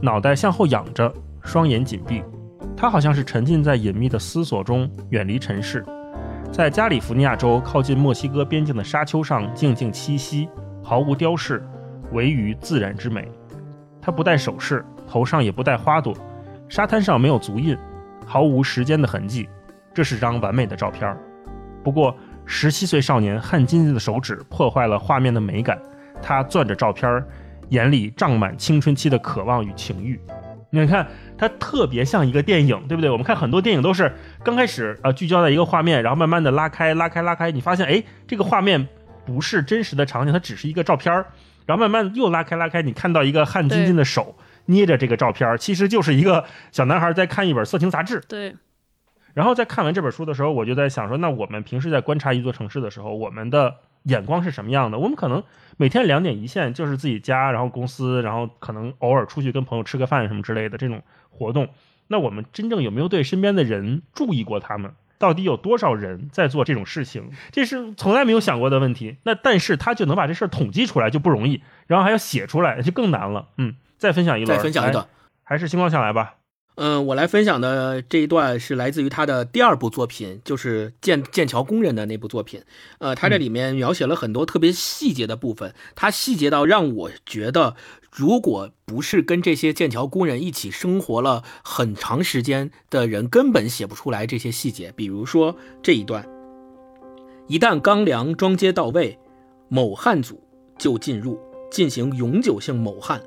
脑袋向后仰着，双眼紧闭。她好像是沉浸在隐秘的思索中，远离尘世，在加利福尼亚州靠近墨西哥边境的沙丘上静静栖息，毫无雕饰，唯于自然之美。她不戴首饰，头上也不戴花朵，沙滩上没有足印，毫无时间的痕迹。这是张完美的照片不过十七岁少年汗津津的手指破坏了画面的美感。他攥着照片眼里胀满青春期的渴望与情欲。你看，它特别像一个电影，对不对？我们看很多电影都是刚开始啊聚焦在一个画面，然后慢慢的拉开、拉开、拉开，你发现哎，这个画面不是真实的场景，它只是一个照片然后慢慢又拉开、拉开，你看到一个汗津津的手捏着这个照片其实就是一个小男孩在看一本色情杂志。对。然后在看完这本书的时候，我就在想说，那我们平时在观察一座城市的时候，我们的眼光是什么样的。我们可能每天两点一线，就是自己家，然后公司，然后可能偶尔出去跟朋友吃个饭什么之类的这种活动。那我们真正有没有对身边的人注意过他们？到底有多少人在做这种事情？这是从来没有想过的问题。那但是他就能把这事儿统计出来就不容易，然后还要写出来就更难了。嗯，再分享一轮，再分享一段，还是星光下来吧。嗯，我来分享的这一段是来自于他的第二部作品，就是剑剑桥工人的那部作品。呃，他这里面描写了很多特别细节的部分，他细节到让我觉得，如果不是跟这些剑桥工人一起生活了很长时间的人，根本写不出来这些细节。比如说这一段，一旦钢梁装接到位，某焊组就进入进行永久性某焊。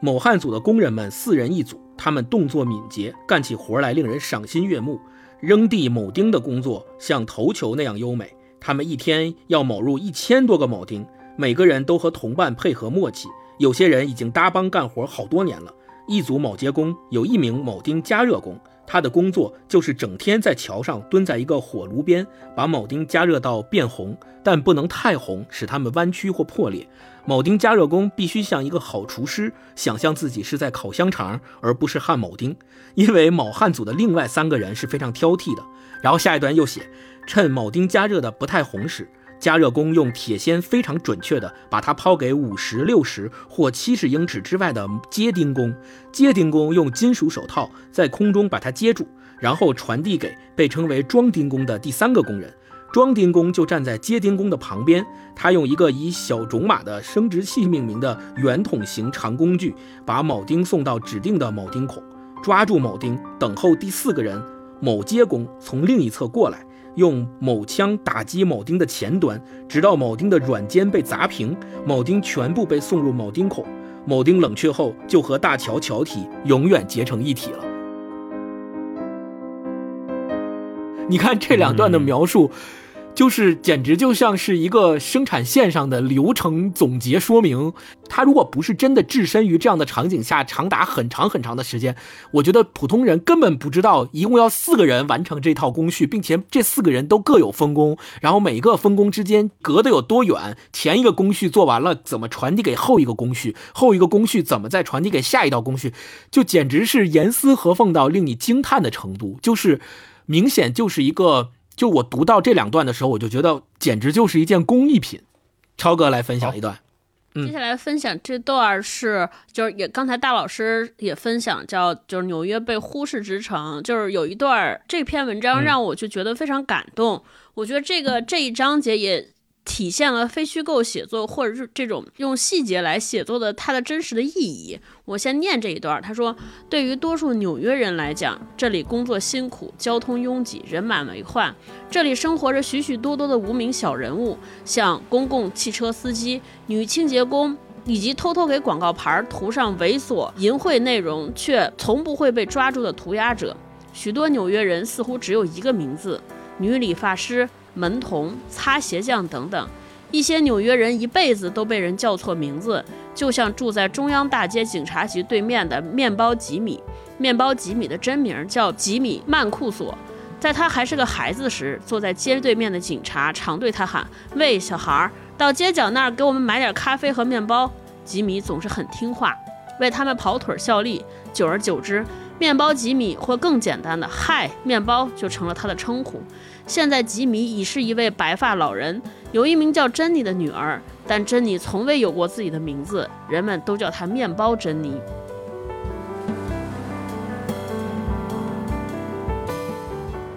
某焊组的工人们四人一组。他们动作敏捷，干起活来令人赏心悦目。扔地铆钉的工作像投球那样优美。他们一天要铆入一千多个铆钉，每个人都和同伴配合默契。有些人已经搭帮干活好多年了。一组铆接工有一名铆钉加热工，他的工作就是整天在桥上蹲在一个火炉边，把铆钉加热到变红，但不能太红，使它们弯曲或破裂。铆钉加热工必须像一个好厨师，想象自己是在烤香肠，而不是焊铆钉，因为铆焊组的另外三个人是非常挑剔的。然后下一段又写，趁铆钉加热的不太红时，加热工用铁锨非常准确地把它抛给五十六十或七十英尺之外的接钉工，接钉工用金属手套在空中把它接住，然后传递给被称为装钉工的第三个工人。装钉工就站在接钉工的旁边，他用一个以小种马的生殖器命名的圆筒形长工具，把铆钉送到指定的铆钉孔，抓住铆钉，等候第四个人铆接工从另一侧过来，用铆枪打击铆钉的前端，直到铆钉的软尖被砸平，铆钉全部被送入铆钉孔，铆钉冷却后就和大桥桥体永远结成一体了。你看这两段的描述。就是简直就像是一个生产线上的流程总结说明。他如果不是真的置身于这样的场景下，长达很长很长的时间，我觉得普通人根本不知道一共要四个人完成这套工序，并且这四个人都各有分工，然后每个分工之间隔得有多远。前一个工序做完了，怎么传递给后一个工序？后一个工序怎么再传递给下一道工序？就简直是严丝合缝到令你惊叹的程度。就是明显就是一个。就我读到这两段的时候，我就觉得简直就是一件工艺品。超哥来分享一段，接下来分享这段是就是也刚才大老师也分享叫就是纽约被忽视之城，就是有一段这篇文章让我就觉得非常感动。我觉得这个这一章节也。体现了非虚构写作，或者是这种用细节来写作的它的真实的意义。我先念这一段，他说：“对于多数纽约人来讲，这里工作辛苦，交通拥挤，人满为患。这里生活着许许多多的无名小人物，像公共汽车司机、女清洁工，以及偷偷给广告牌涂上猥琐淫秽内容却从不会被抓住的涂鸦者。许多纽约人似乎只有一个名字：女理发师。”门童、擦鞋匠等等，一些纽约人一辈子都被人叫错名字，就像住在中央大街警察局对面的面包吉米。面包吉米的真名叫吉米曼库索。在他还是个孩子时，坐在街对面的警察常对他喊：“喂，小孩儿，到街角那儿给我们买点咖啡和面包。”吉米总是很听话，为他们跑腿效力。久而久之，面包吉米或更简单的“嗨，面包”就成了他的称呼。现在吉米已是一位白发老人，有一名叫珍妮的女儿，但珍妮从未有过自己的名字，人们都叫她面包珍妮。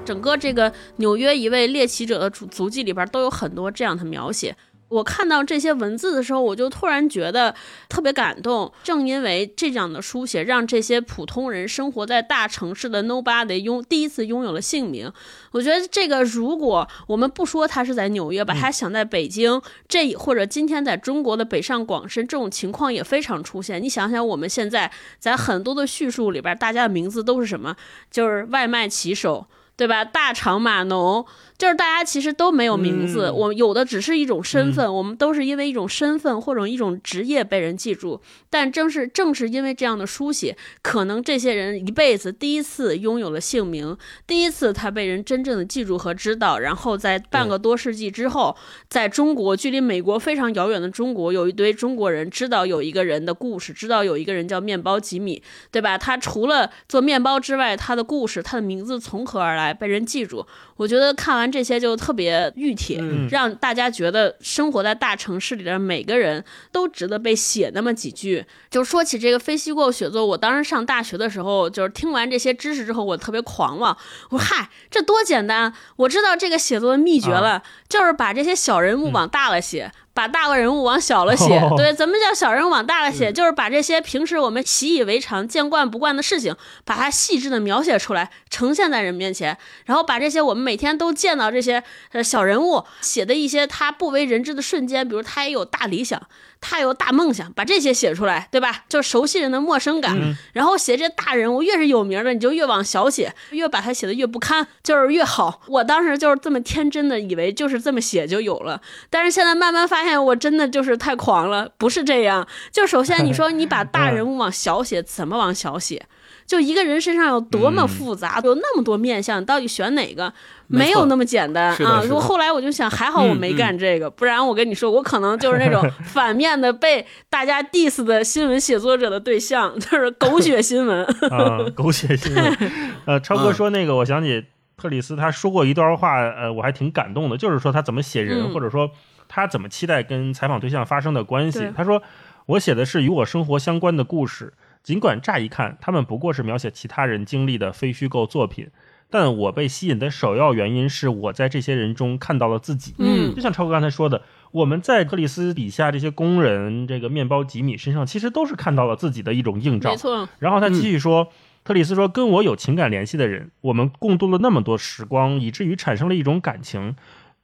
整个这个纽约一位猎奇者的足迹里边都有很多这样的描写。我看到这些文字的时候，我就突然觉得特别感动。正因为这样的书写，让这些普通人生活在大城市的 Nobody 拥第一次拥有了姓名。我觉得这个，如果我们不说他是在纽约，把他想在北京，这或者今天在中国的北上广深，这种情况也非常出现。你想想，我们现在在很多的叙述里边，大家的名字都是什么？就是外卖骑手。对吧？大厂码农，就是大家其实都没有名字，嗯我有的只是一种身份，我们都是因为一种身份或者一种职业被人记住。但正是正是因为这样的书写，可能这些人一辈子第一次拥有了姓名，第一次他被人真正的记住和知道，然后在半个多世纪之后，在中国距离美国非常遥远的中国，有一堆中国人知道有一个人的故事，知道有一个人叫面包吉米，对吧？他除了做面包之外，他的故事、他的名字从何而来，被人记住。我觉得看完这些就特别熨帖，嗯让大家觉得生活在大城市里的每个人都值得被写那么几句。就说起这个非虚构写作，我当时上大学的时候，就是听完这些知识之后，我特别狂妄。我说：“嗨，这多简单！我知道这个写作的秘诀了，就是把这些小人物往大了写。把大个人物往小了写，哦 <laughs> 对，怎么叫小人物往大了写？就是把这些平时我们习以为常、见惯不惯的事情，把它细致的描写出来，呈现在人面前，然后把这些我们每天都见到这些呃小人物写的一些他不为人知的瞬间，比如他也有大理想，他有大梦想，把这些写出来，对吧？就是熟悉人的陌生感。然后写这大人物越是有名的，你就越往小写，越把他写的越不堪，就是越好。我当时就是这么天真的以为就是这么写就有了，但是现在慢慢发现我真的就是太狂了，不是这样。就首先你说你把大人物往小写，怎么往小写？就一个人身上有多么复杂，有那么多面相，你到底选哪个？没有那么简单啊！如果后来我就想，还好我没干这个，不然我跟你说，我可能就是那种反面的被大家 diss 的新闻写作者的对象，就是狗血新闻。<laughs> 啊，狗血新闻。<laughs> 呃，超哥说那个，我想起特里斯他说过一段话，呃，我还挺感动的，就是说他怎么写人，嗯或者说他怎么期待跟采访对象发生的关系。他说：“我写的是与我生活相关的故事，尽管乍一看他们不过是描写其他人经历的非虚构作品。”但我被吸引的首要原因是我在这些人中看到了自己。嗯就像超哥刚才说的，我们在克里斯底下这些工人，这个面包吉米身上，其实都是看到了自己的一种映照没。错，然后他继续说，特里斯说，跟我有情感联系的人，我们共度了那么多时光，以至于产生了一种感情。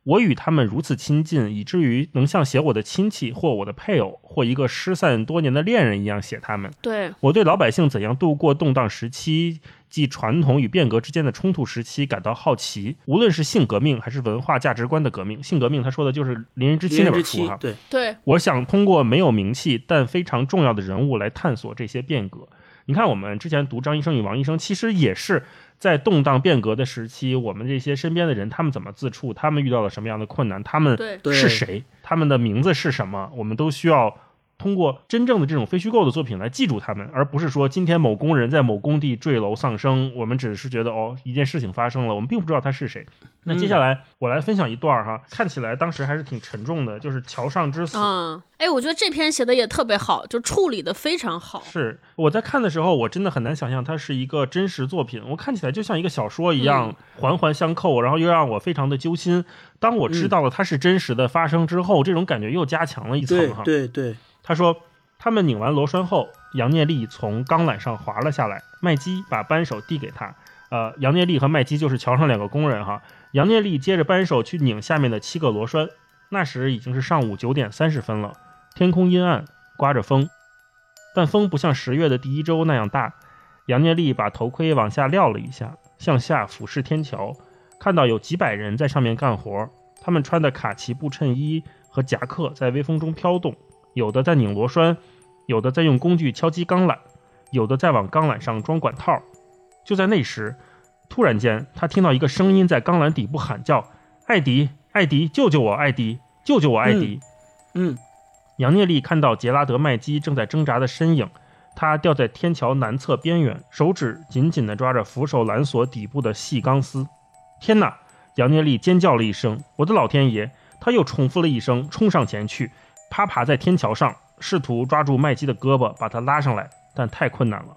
我与他们如此亲近，以至于能像写我的亲戚或我的配偶或一个失散多年的恋人一样写他们。对，我对老百姓怎样度过动荡时期，即传统与变革之间的冲突时期感到好奇。无论是性革命还是文化价值观的革命，性革命他说的就是《邻人之妻》那本书哈，。对，对，我想通过没有名气但非常重要的人物来探索这些变革。你看，我们之前读张医生与王医生，其实也是在动荡变革的时期，我们这些身边的人，他们怎么自处，他们遇到了什么样的困难，他们是谁，他们的名字是什么，我们都需要通过真正的这种非虚构的作品来记住他们，而不是说今天某工人在某工地坠楼丧生，我们只是觉得哦一件事情发生了，我们并不知道他是谁。那接下来我来分享一段哈，看起来当时还是挺沉重的，就是桥上之死。嗯，哎，我觉得这篇写的也特别好，就处理的非常好。是我在看的时候，我真的很难想象它是一个真实作品。我看起来就像一个小说一样，环环相扣，然后又让我非常的揪心。当我知道了它是真实的发生之后，这种感觉又加强了一层对哈。对对，他说，他们拧完螺栓后，杨念力从钢缆上滑了下来，麦基把扳手递给他。呃，杨念力和麦基就是桥上两个工人哈。杨念力接着扳手去拧下面的七个螺栓。那时已经是上午九点三十分了，天空阴暗，刮着风，但风不像十月的第一周那样大。杨念力把头盔往下撂了一下，向下俯视天桥，看到有几百人在上面干活，他们穿的卡其布衬衣和夹克在微风中飘动。有的在拧螺栓，有的在用工具敲击钢缆，有的在往钢缆上装管套。就在那时，突然间，他听到一个声音在钢缆底部喊叫：“艾迪，艾迪，救救我！艾迪，救救我！艾迪！”嗯，杨聂丽看到杰拉德麦基正在挣扎的身影，他吊在天桥南侧边缘，手指紧紧地抓着扶手缆索底部的细钢丝。天哪！杨聂丽尖叫了一声：“我的老天爷！”他又重复了一声，冲上前去。趴爬在天桥上，试图抓住麦基的胳膊，把他拉上来，但太困难了。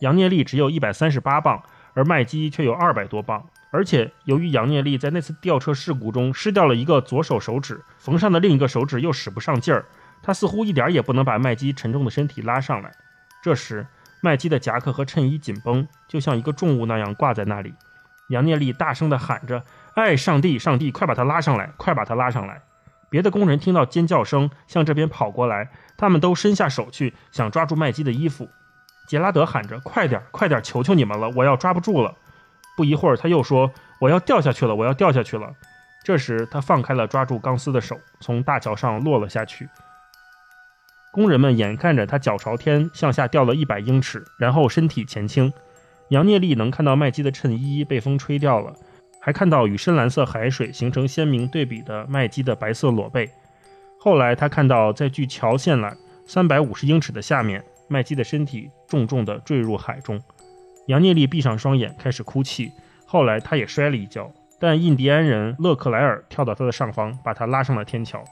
杨涅利只有一百三十八磅，而麦基却有二百多磅。而且由于杨涅利在那次吊车事故中失掉了一个左手手指，缝上的另一个手指又使不上劲儿，他似乎一点也不能把麦基沉重的身体拉上来。这时，麦基的夹克和衬衣紧绷，就像一个重物那样挂在那里。杨涅利大声地喊着：“哎，上帝，上帝，快把他拉上来，快把他拉上来！”别的工人听到尖叫声，向这边跑过来，他们都伸下手去，想抓住麦基的衣服。杰拉德喊着：“快点，快点，求求你们了，我要抓不住了！”不一会儿，他又说：“我要掉下去了，我要掉下去了。”这时，他放开了抓住钢丝的手，从大桥上落了下去。工人们眼看着他脚朝天向下掉了一百英尺，然后身体前倾。杨聂力能看到麦基的衬衣被风吹掉了，还看到与深蓝色海水形成鲜明对比的麦基的白色裸背。后来，他看到在距桥线缆三百五十英尺的下面，麦基的身体重重地坠入海中。杨聂力闭上双眼，开始哭泣。后来，他也摔了一跤，但印第安人勒克莱尔跳到他的上方，把他拉上了天桥。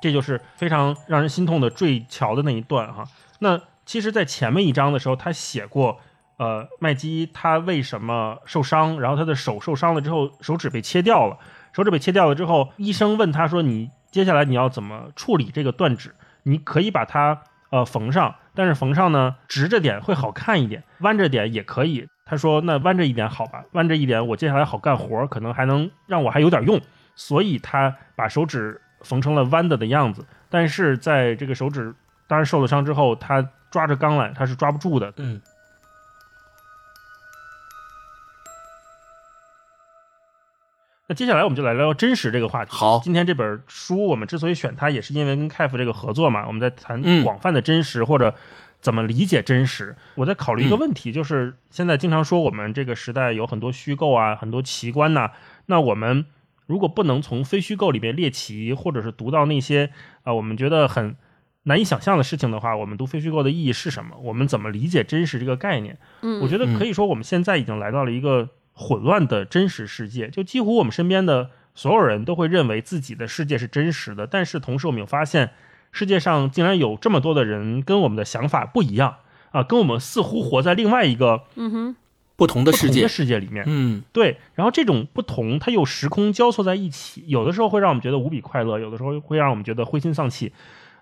这就是非常让人心痛的坠桥的那一段哈。那其实，在前面一章的时候，他写过，呃，麦基他为什么受伤，然后他的手受伤了之后，手指被切掉了，手指被切掉了之后，医生问他说：“你接下来你要怎么处理这个断指？你可以把它呃缝上，但是缝上呢，直着点会好看一点，弯着点也可以。”他说：“那弯着一点好吧，弯着一点，我接下来好干活，可能还能让我还有点用。”所以他把手指。缝成了弯的的样子，但是在这个手指当然受了伤之后，他抓着钢缆他是抓不住的。嗯。那接下来我们就来聊聊真实这个话题。好，今天这本书我们之所以选它，也是因为跟 KF 这个合作嘛，我们在谈广泛的真实或者怎么理解真实。我在考虑一个问题，就是现在经常说我们这个时代有很多虚构啊，很多奇观呐，那我们。如果不能从非虚构里面猎奇，或者是读到那些啊我们觉得很难以想象的事情的话，我们读非虚构的意义是什么？我们怎么理解真实这个概念？嗯，我觉得可以说我们现在已经来到了一个混乱的真实世界，就几乎我们身边的所有人都会认为自己的世界是真实的，但是同时我们又发现世界上竟然有这么多的人跟我们的想法不一样啊，跟我们似乎活在另外一个嗯哼。不同的世界，世界里面，嗯，对。然后这种不同，它又时空交错在一起，有的时候会让我们觉得无比快乐，有的时候会让我们觉得灰心丧气。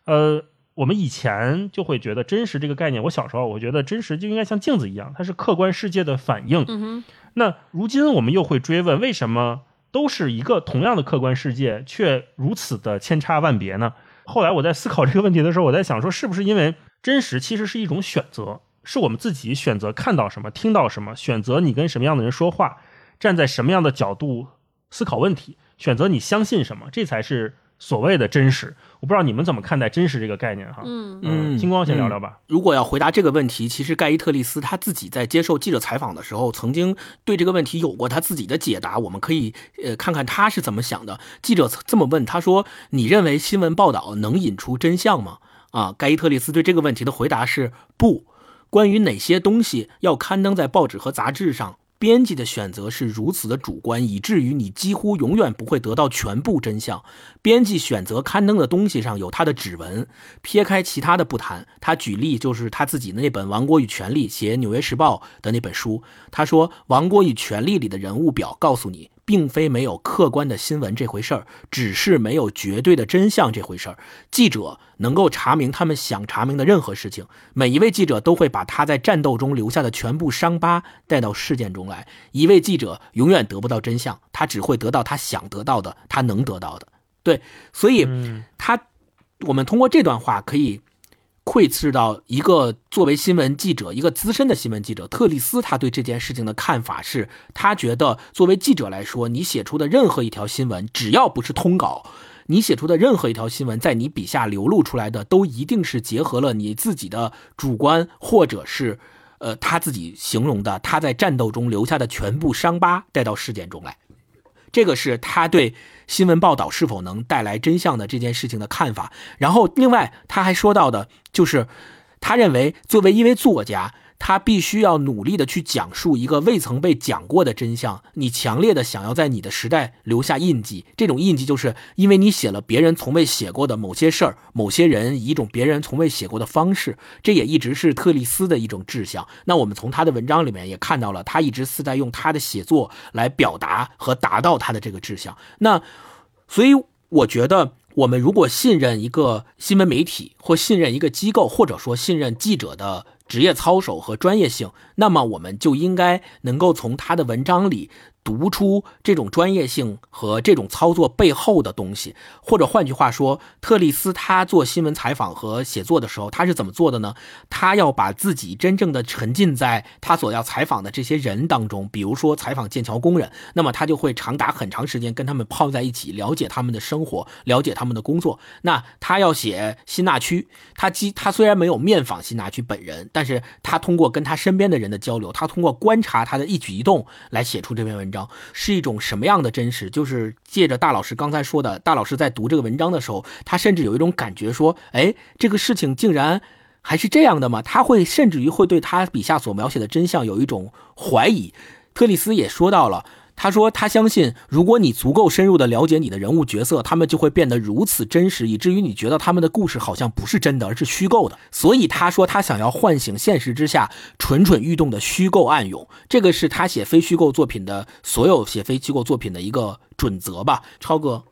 呃，我们以前就会觉得真实这个概念，我小时候我觉得真实就应该像镜子一样，它是客观世界的反应。那如今我们又会追问，为什么都是一个同样的客观世界，却如此的千差万别呢？后来我在思考这个问题的时候，我在想说，是不是因为真实其实是一种选择？是我们自己选择看到什么、听到什么，选择你跟什么样的人说话，站在什么样的角度思考问题，选择你相信什么，这才是所谓的真实。我不知道你们怎么看待真实这个概念哈？嗯嗯，金光先聊聊吧。如果要回答这个问题，其实盖伊特利斯他自己在接受记者采访的时候，曾经对这个问题有过他自己的解答。我们可以呃看看他是怎么想的。记者这么问他说：“你认为新闻报道能引出真相吗？”啊，盖伊特利斯对这个问题的回答是不。关于哪些东西要刊登在报纸和杂志上，编辑的选择是如此的主观，以至于你几乎永远不会得到全部真相。编辑选择刊登的东西上有他的指纹。撇开其他的不谈，他举例就是他自己的那本《王国与权力》，写《纽约时报》的那本书。他说，《王国与权力》里的人物表告诉你。并非没有客观的新闻这回事儿，只是没有绝对的真相这回事儿。记者能够查明他们想查明的任何事情，每一位记者都会把他在战斗中留下的全部伤疤带到事件中来。一位记者永远得不到真相，他只会得到他想得到的，他能得到的。对，所以他，我们通过这段话可以。窥视到一个作为新闻记者，一个资深的新闻记者特里斯，他对这件事情的看法是，他觉得作为记者来说，你写出的任何一条新闻，只要不是通稿，你写出的任何一条新闻，在你笔下流露出来的，都一定是结合了你自己的主观，或者是，呃，他自己形容的他在战斗中留下的全部伤疤带到事件中来。这个是他对新闻报道是否能带来真相的这件事情的看法。然后，另外他还说到的，就是他认为作为一位作家。他必须要努力的去讲述一个未曾被讲过的真相。你强烈的想要在你的时代留下印记，这种印记就是因为你写了别人从未写过的某些事儿、某些人，以一种别人从未写过的方式。这也一直是特丽斯的一种志向。那我们从他的文章里面也看到了，他一直是在用他的写作来表达和达到他的这个志向。那，所以我觉得。我们如果信任一个新闻媒体，或信任一个机构，或者说信任记者的职业操守和专业性，那么我们就应该能够从他的文章里。读出这种专业性和这种操作背后的东西，或者换句话说，特里斯他做新闻采访和写作的时候，他是怎么做的呢？他要把自己真正的沉浸在他所要采访的这些人当中，比如说采访剑桥工人，那么他就会长达很长时间跟他们泡在一起，了解他们的生活，了解他们的工作。那他要写辛纳区，他基他虽然没有面访辛纳区本人，但是他通过跟他身边的人的交流，他通过观察他的一举一动来写出这篇文章。是一种什么样的真实？就是借着大老师刚才说的，大老师在读这个文章的时候，他甚至有一种感觉，说：“哎，这个事情竟然还是这样的吗？”他会甚至于会对他笔下所描写的真相有一种怀疑。特里斯也说到了。他说：“他相信，如果你足够深入的了解你的人物角色，他们就会变得如此真实，以至于你觉得他们的故事好像不是真的，而是虚构的。所以他说，他想要唤醒现实之下蠢蠢欲动的虚构暗涌。这个是他写非虚构作品的所有写非虚构作品的一个准则吧？超哥。”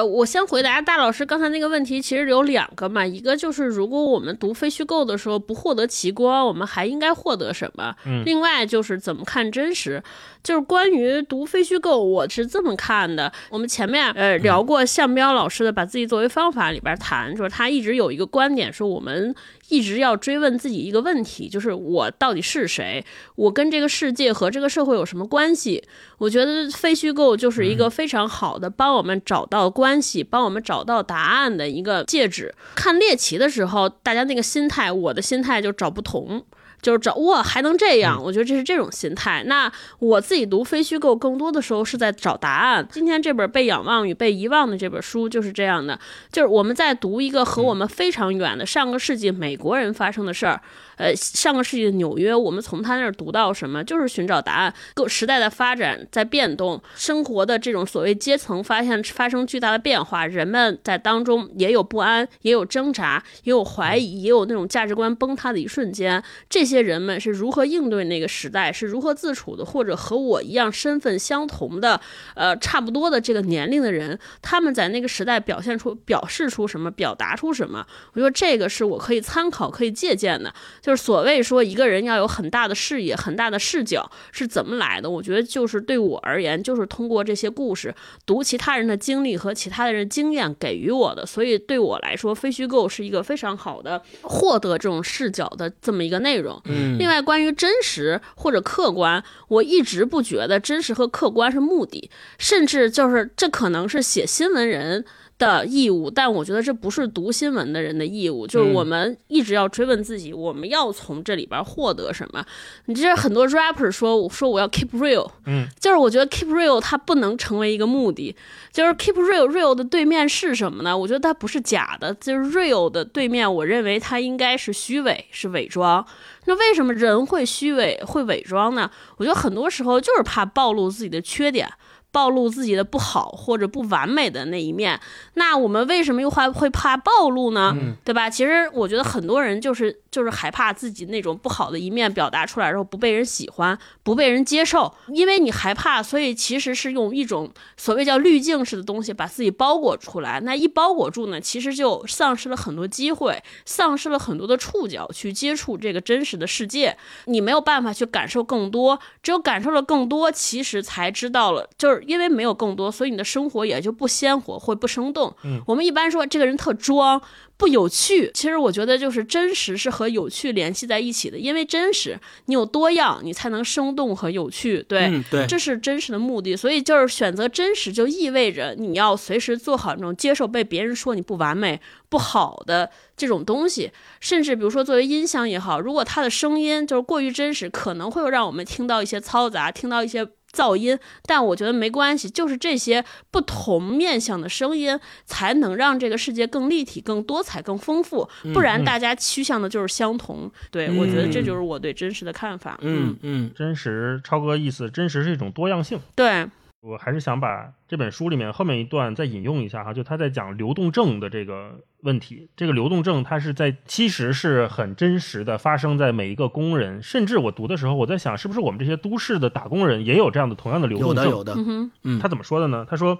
呃，我先回答大老师刚才那个问题，其实有两个嘛，一个就是如果我们读非虚构的时候不获得奇观，我们还应该获得什么？嗯，另外就是怎么看真实，就是关于读非虚构，我是这么看的。我们前面呃聊过向彪老师的《把自己作为方法》里边谈，就是他一直有一个观点，说我们。一直要追问自己一个问题，就是我到底是谁？我跟这个世界和这个社会有什么关系？我觉得非虚构就是一个非常好的帮我们找到关系、帮我们找到答案的一个介质。看猎奇的时候，大家那个心态，我的心态就找不同。就是找哇还能这样，我觉得这是这种心态。那我自己读非虚构，更多的时候是在找答案。今天这本《被仰望与被遗忘》的这本书就是这样的，就是我们在读一个和我们非常远的上个世纪美国人发生的事儿。呃，上个世纪的纽约，我们从他那儿读到什么？就是寻找答案。各时代的发展在变动，生活的这种所谓阶层发现发生巨大的变化，人们在当中也有不安，也有挣扎，也有怀疑，也有那种价值观崩塌的一瞬间。这些人们是如何应对那个时代？是如何自处的？或者和我一样身份相同的，呃，差不多的这个年龄的人，他们在那个时代表现出、表示出什么？表达出什么？我觉得这个是我可以参考、可以借鉴的。就是所谓说一个人要有很大的视野、很大的视角是怎么来的？我觉得就是对我而言，就是通过这些故事、读其他人的经历和其他的人经验给予我的。所以对我来说，非虚构是一个非常好的获得这种视角的这么一个内容。嗯，另外关于真实或者客观，我一直不觉得真实和客观是目的，甚至就是这可能是写新闻人。的义务，但我觉得这不是读新闻的人的义务，就是我们一直要追问自己，我们要从这里边获得什么？你这很多 rapper 说，说我要 keep real，嗯，就是我觉得 keep real 它不能成为一个目的，就是 keep real，real 的对面是什么呢？我觉得它不是假的，就是 real 的对面，我认为它应该是虚伪，是伪装。那为什么人会虚伪、会伪装呢？我觉得很多时候就是怕暴露自己的缺点。暴露自己的不好或者不完美的那一面，那我们为什么又会会怕暴露呢？对吧？其实我觉得很多人就是就是害怕自己那种不好的一面表达出来之后不被人喜欢、不被人接受，因为你害怕，所以其实是用一种所谓叫滤镜式的东西把自己包裹出来。那一包裹住呢，其实就丧失了很多机会，丧失了很多的触角去接触这个真实的世界。你没有办法去感受更多，只有感受了更多，其实才知道了就是。因为没有更多，所以你的生活也就不鲜活或不生动。嗯，我们一般说这个人特装。不有趣，其实我觉得就是真实是和有趣联系在一起的，因为真实你有多样，你才能生动和有趣，对，对，这是真实的目的。所以就是选择真实，就意味着你要随时做好那种接受被别人说你不完美、不好的这种东西。甚至比如说作为音箱也好，如果它的声音就是过于真实，可能会让我们听到一些嘈杂，听到一些噪音。但我觉得没关系，就是这些不同面向的声音，才能让这个世界更立体、更多彩。更丰富，不然大家趋向的就是相同。对我觉得这就是我对真实的看法。嗯嗯，真实超哥意思，真实是一种多样性。对我还是想把这本书里面后面一段再引用一下哈，就他在讲流动症的这个问题。这个流动症它是在其实是很真实的，发生在每一个工人。甚至我读的时候，我在想，是不是我们这些都市的打工人也有这样的同样的流动症？有的，有的。嗯，他怎么说的呢？他说。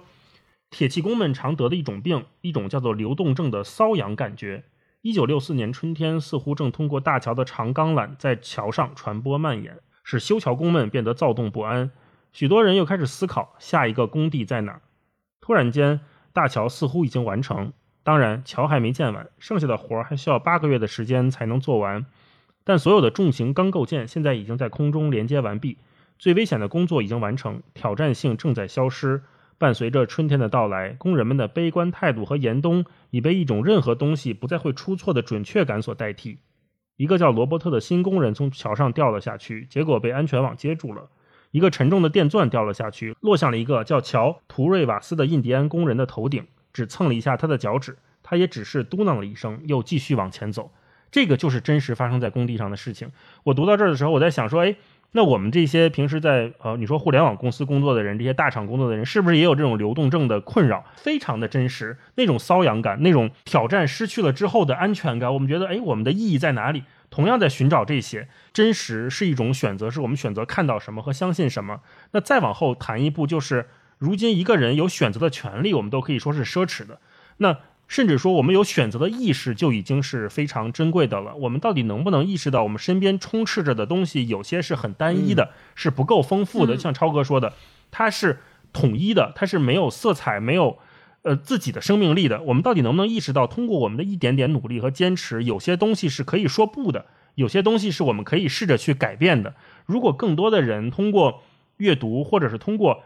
铁器工们常得的一种病，一种叫做流动症的瘙痒感觉。一九六四年春天，似乎正通过大桥的长钢缆在桥上传播蔓延，使修桥工们变得躁动不安。许多人又开始思考下一个工地在哪儿。突然间，大桥似乎已经完成，当然桥还没建完，剩下的活儿还需要八个月的时间才能做完。但所有的重型钢构件现在已经在空中连接完毕，最危险的工作已经完成，挑战性正在消失。伴随着春天的到来，工人们的悲观态度和严冬已被一种任何东西不再会出错的准确感所代替。一个叫罗伯特的新工人从桥上掉了下去，结果被安全网接住了。一个沉重的电钻掉了下去，落向了一个叫乔·图瑞瓦斯的印第安工人的头顶，只蹭了一下他的脚趾。他也只是嘟囔了一声，又继续往前走。这个就是真实发生在工地上的事情。我读到这儿的时候，我在想说，哎。那我们这些平时在呃，你说互联网公司工作的人，这些大厂工作的人，是不是也有这种流动症的困扰？非常的真实，那种瘙痒感，那种挑战失去了之后的安全感，我们觉得，哎，我们的意义在哪里？同样在寻找这些真实是一种选择，是我们选择看到什么和相信什么。那再往后谈一步，就是如今一个人有选择的权利，我们都可以说是奢侈的。那。甚至说，我们有选择的意识就已经是非常珍贵的了。我们到底能不能意识到，我们身边充斥着的东西有些是很单一的，是不够丰富的？像超哥说的，它是统一的，它是没有色彩、没有呃自己的生命力的。我们到底能不能意识到，通过我们的一点点努力和坚持，有些东西是可以说不的，有些东西是我们可以试着去改变的。如果更多的人通过阅读，或者是通过。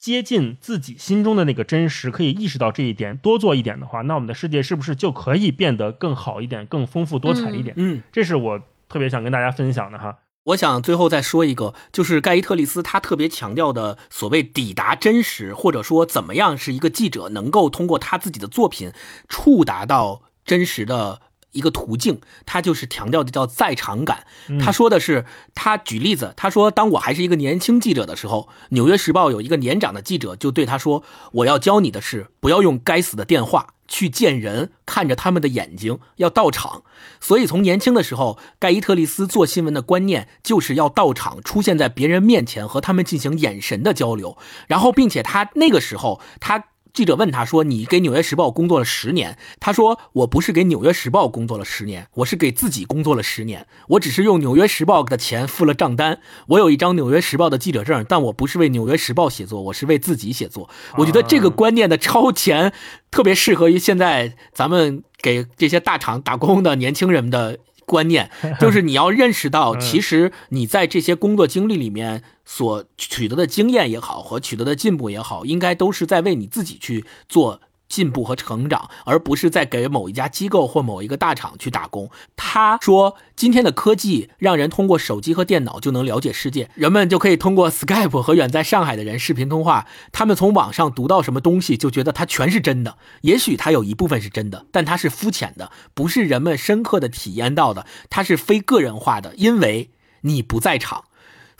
接近自己心中的那个真实，可以意识到这一点，多做一点的话，那我们的世界是不是就可以变得更好一点、更丰富多彩一点？嗯，这是我特别想跟大家分享的哈。我想最后再说一个，就是盖伊特利斯他特别强调的所谓抵达真实，或者说怎么样是一个记者能够通过他自己的作品触达到真实的。一个途径，他就是强调的叫在场感。他说的是，他举例子，他说，当我还是一个年轻记者的时候，《纽约时报》有一个年长的记者就对他说：“我要教你的是，不要用该死的电话去见人，看着他们的眼睛，要到场。”所以，从年轻的时候，盖伊特利斯做新闻的观念就是要到场，出现在别人面前，和他们进行眼神的交流。然后，并且他那个时候，他。记者问他说：“你给《纽约时报》工作了十年？”他说：“我不是给《纽约时报》工作了十年，我是给自己工作了十年。我只是用《纽约时报》的钱付了账单。我有一张《纽约时报》的记者证，但我不是为《纽约时报》写作，我是为自己写作。我觉得这个观念的超前，特别适合于现在咱们给这些大厂打工的年轻人的。”观念 <laughs> 就是你要认识到，其实你在这些工作经历里面所取得的经验也好，和取得的进步也好，应该都是在为你自己去做。进步和成长，而不是在给某一家机构或某一个大厂去打工。他说：“今天的科技让人通过手机和电脑就能了解世界，人们就可以通过 Skype 和远在上海的人视频通话。他们从网上读到什么东西，就觉得它全是真的。也许它有一部分是真的，但它是肤浅的，不是人们深刻的体验到的。它是非个人化的，因为你不在场。”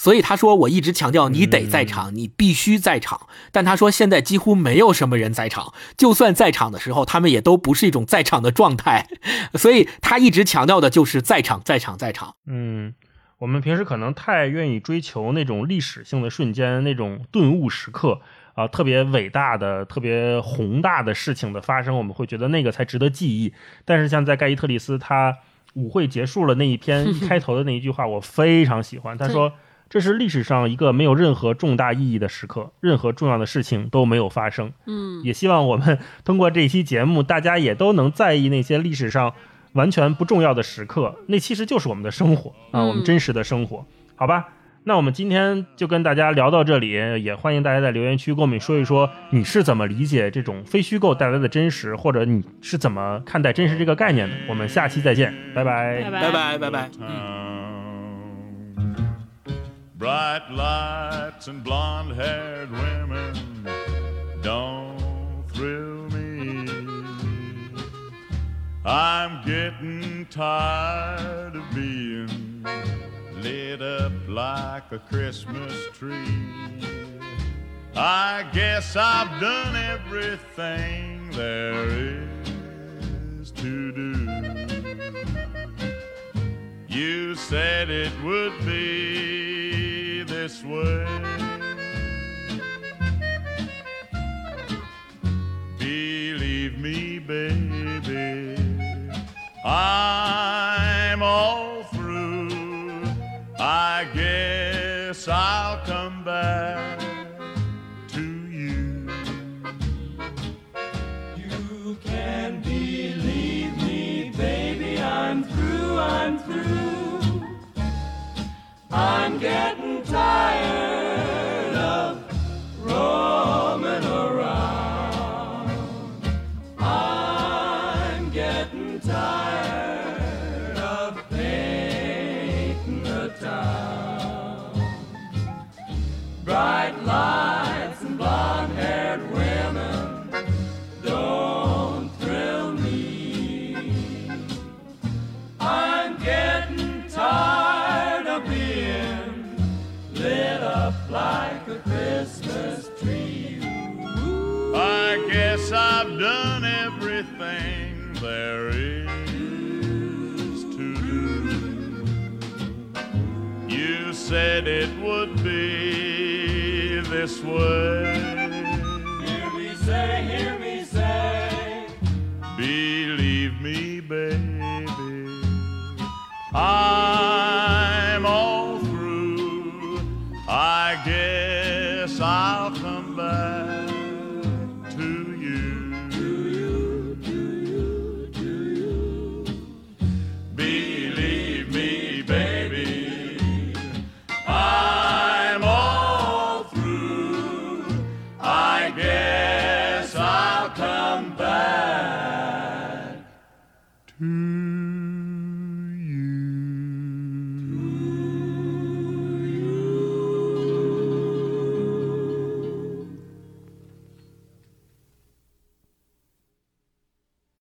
所以他说，我一直强调你得在场，你必须在场。但他说现在几乎没有什么人在场，就算在场的时候，他们也都不是一种在场的状态。<laughs> 所以他一直强调的就是在场，在场，在场。嗯，我们平时可能太愿意追求那种历史性的瞬间，那种顿悟时刻啊，特别伟大的、特别宏大的事情的发生，我们会觉得那个才值得记忆。但是像在盖伊特里斯他舞会结束了那一篇 <laughs> 一开头的那一句话，我非常喜欢。他说。这是历史上一个没有任何重大意义的时刻，任何重要的事情都没有发生。嗯，也希望我们 <laughs> 通过这期节目，大家也都能在意那些历史上完全不重要的时刻，那其实就是我们的生活啊，我们真实的生活，好吧？那我们今天就跟大家聊到这里，也欢迎大家在留言区跟我们说一说你是怎么理解这种非虚构带来的真实，或者你是怎么看待真实这个概念的。我们下期再见，拜拜，拜拜，拜拜。Bright lights and blonde haired women don't thrill me. I'm getting tired of being lit up like a Christmas tree. I guess I've done everything there is to do. You said it would be this way. Believe me, baby,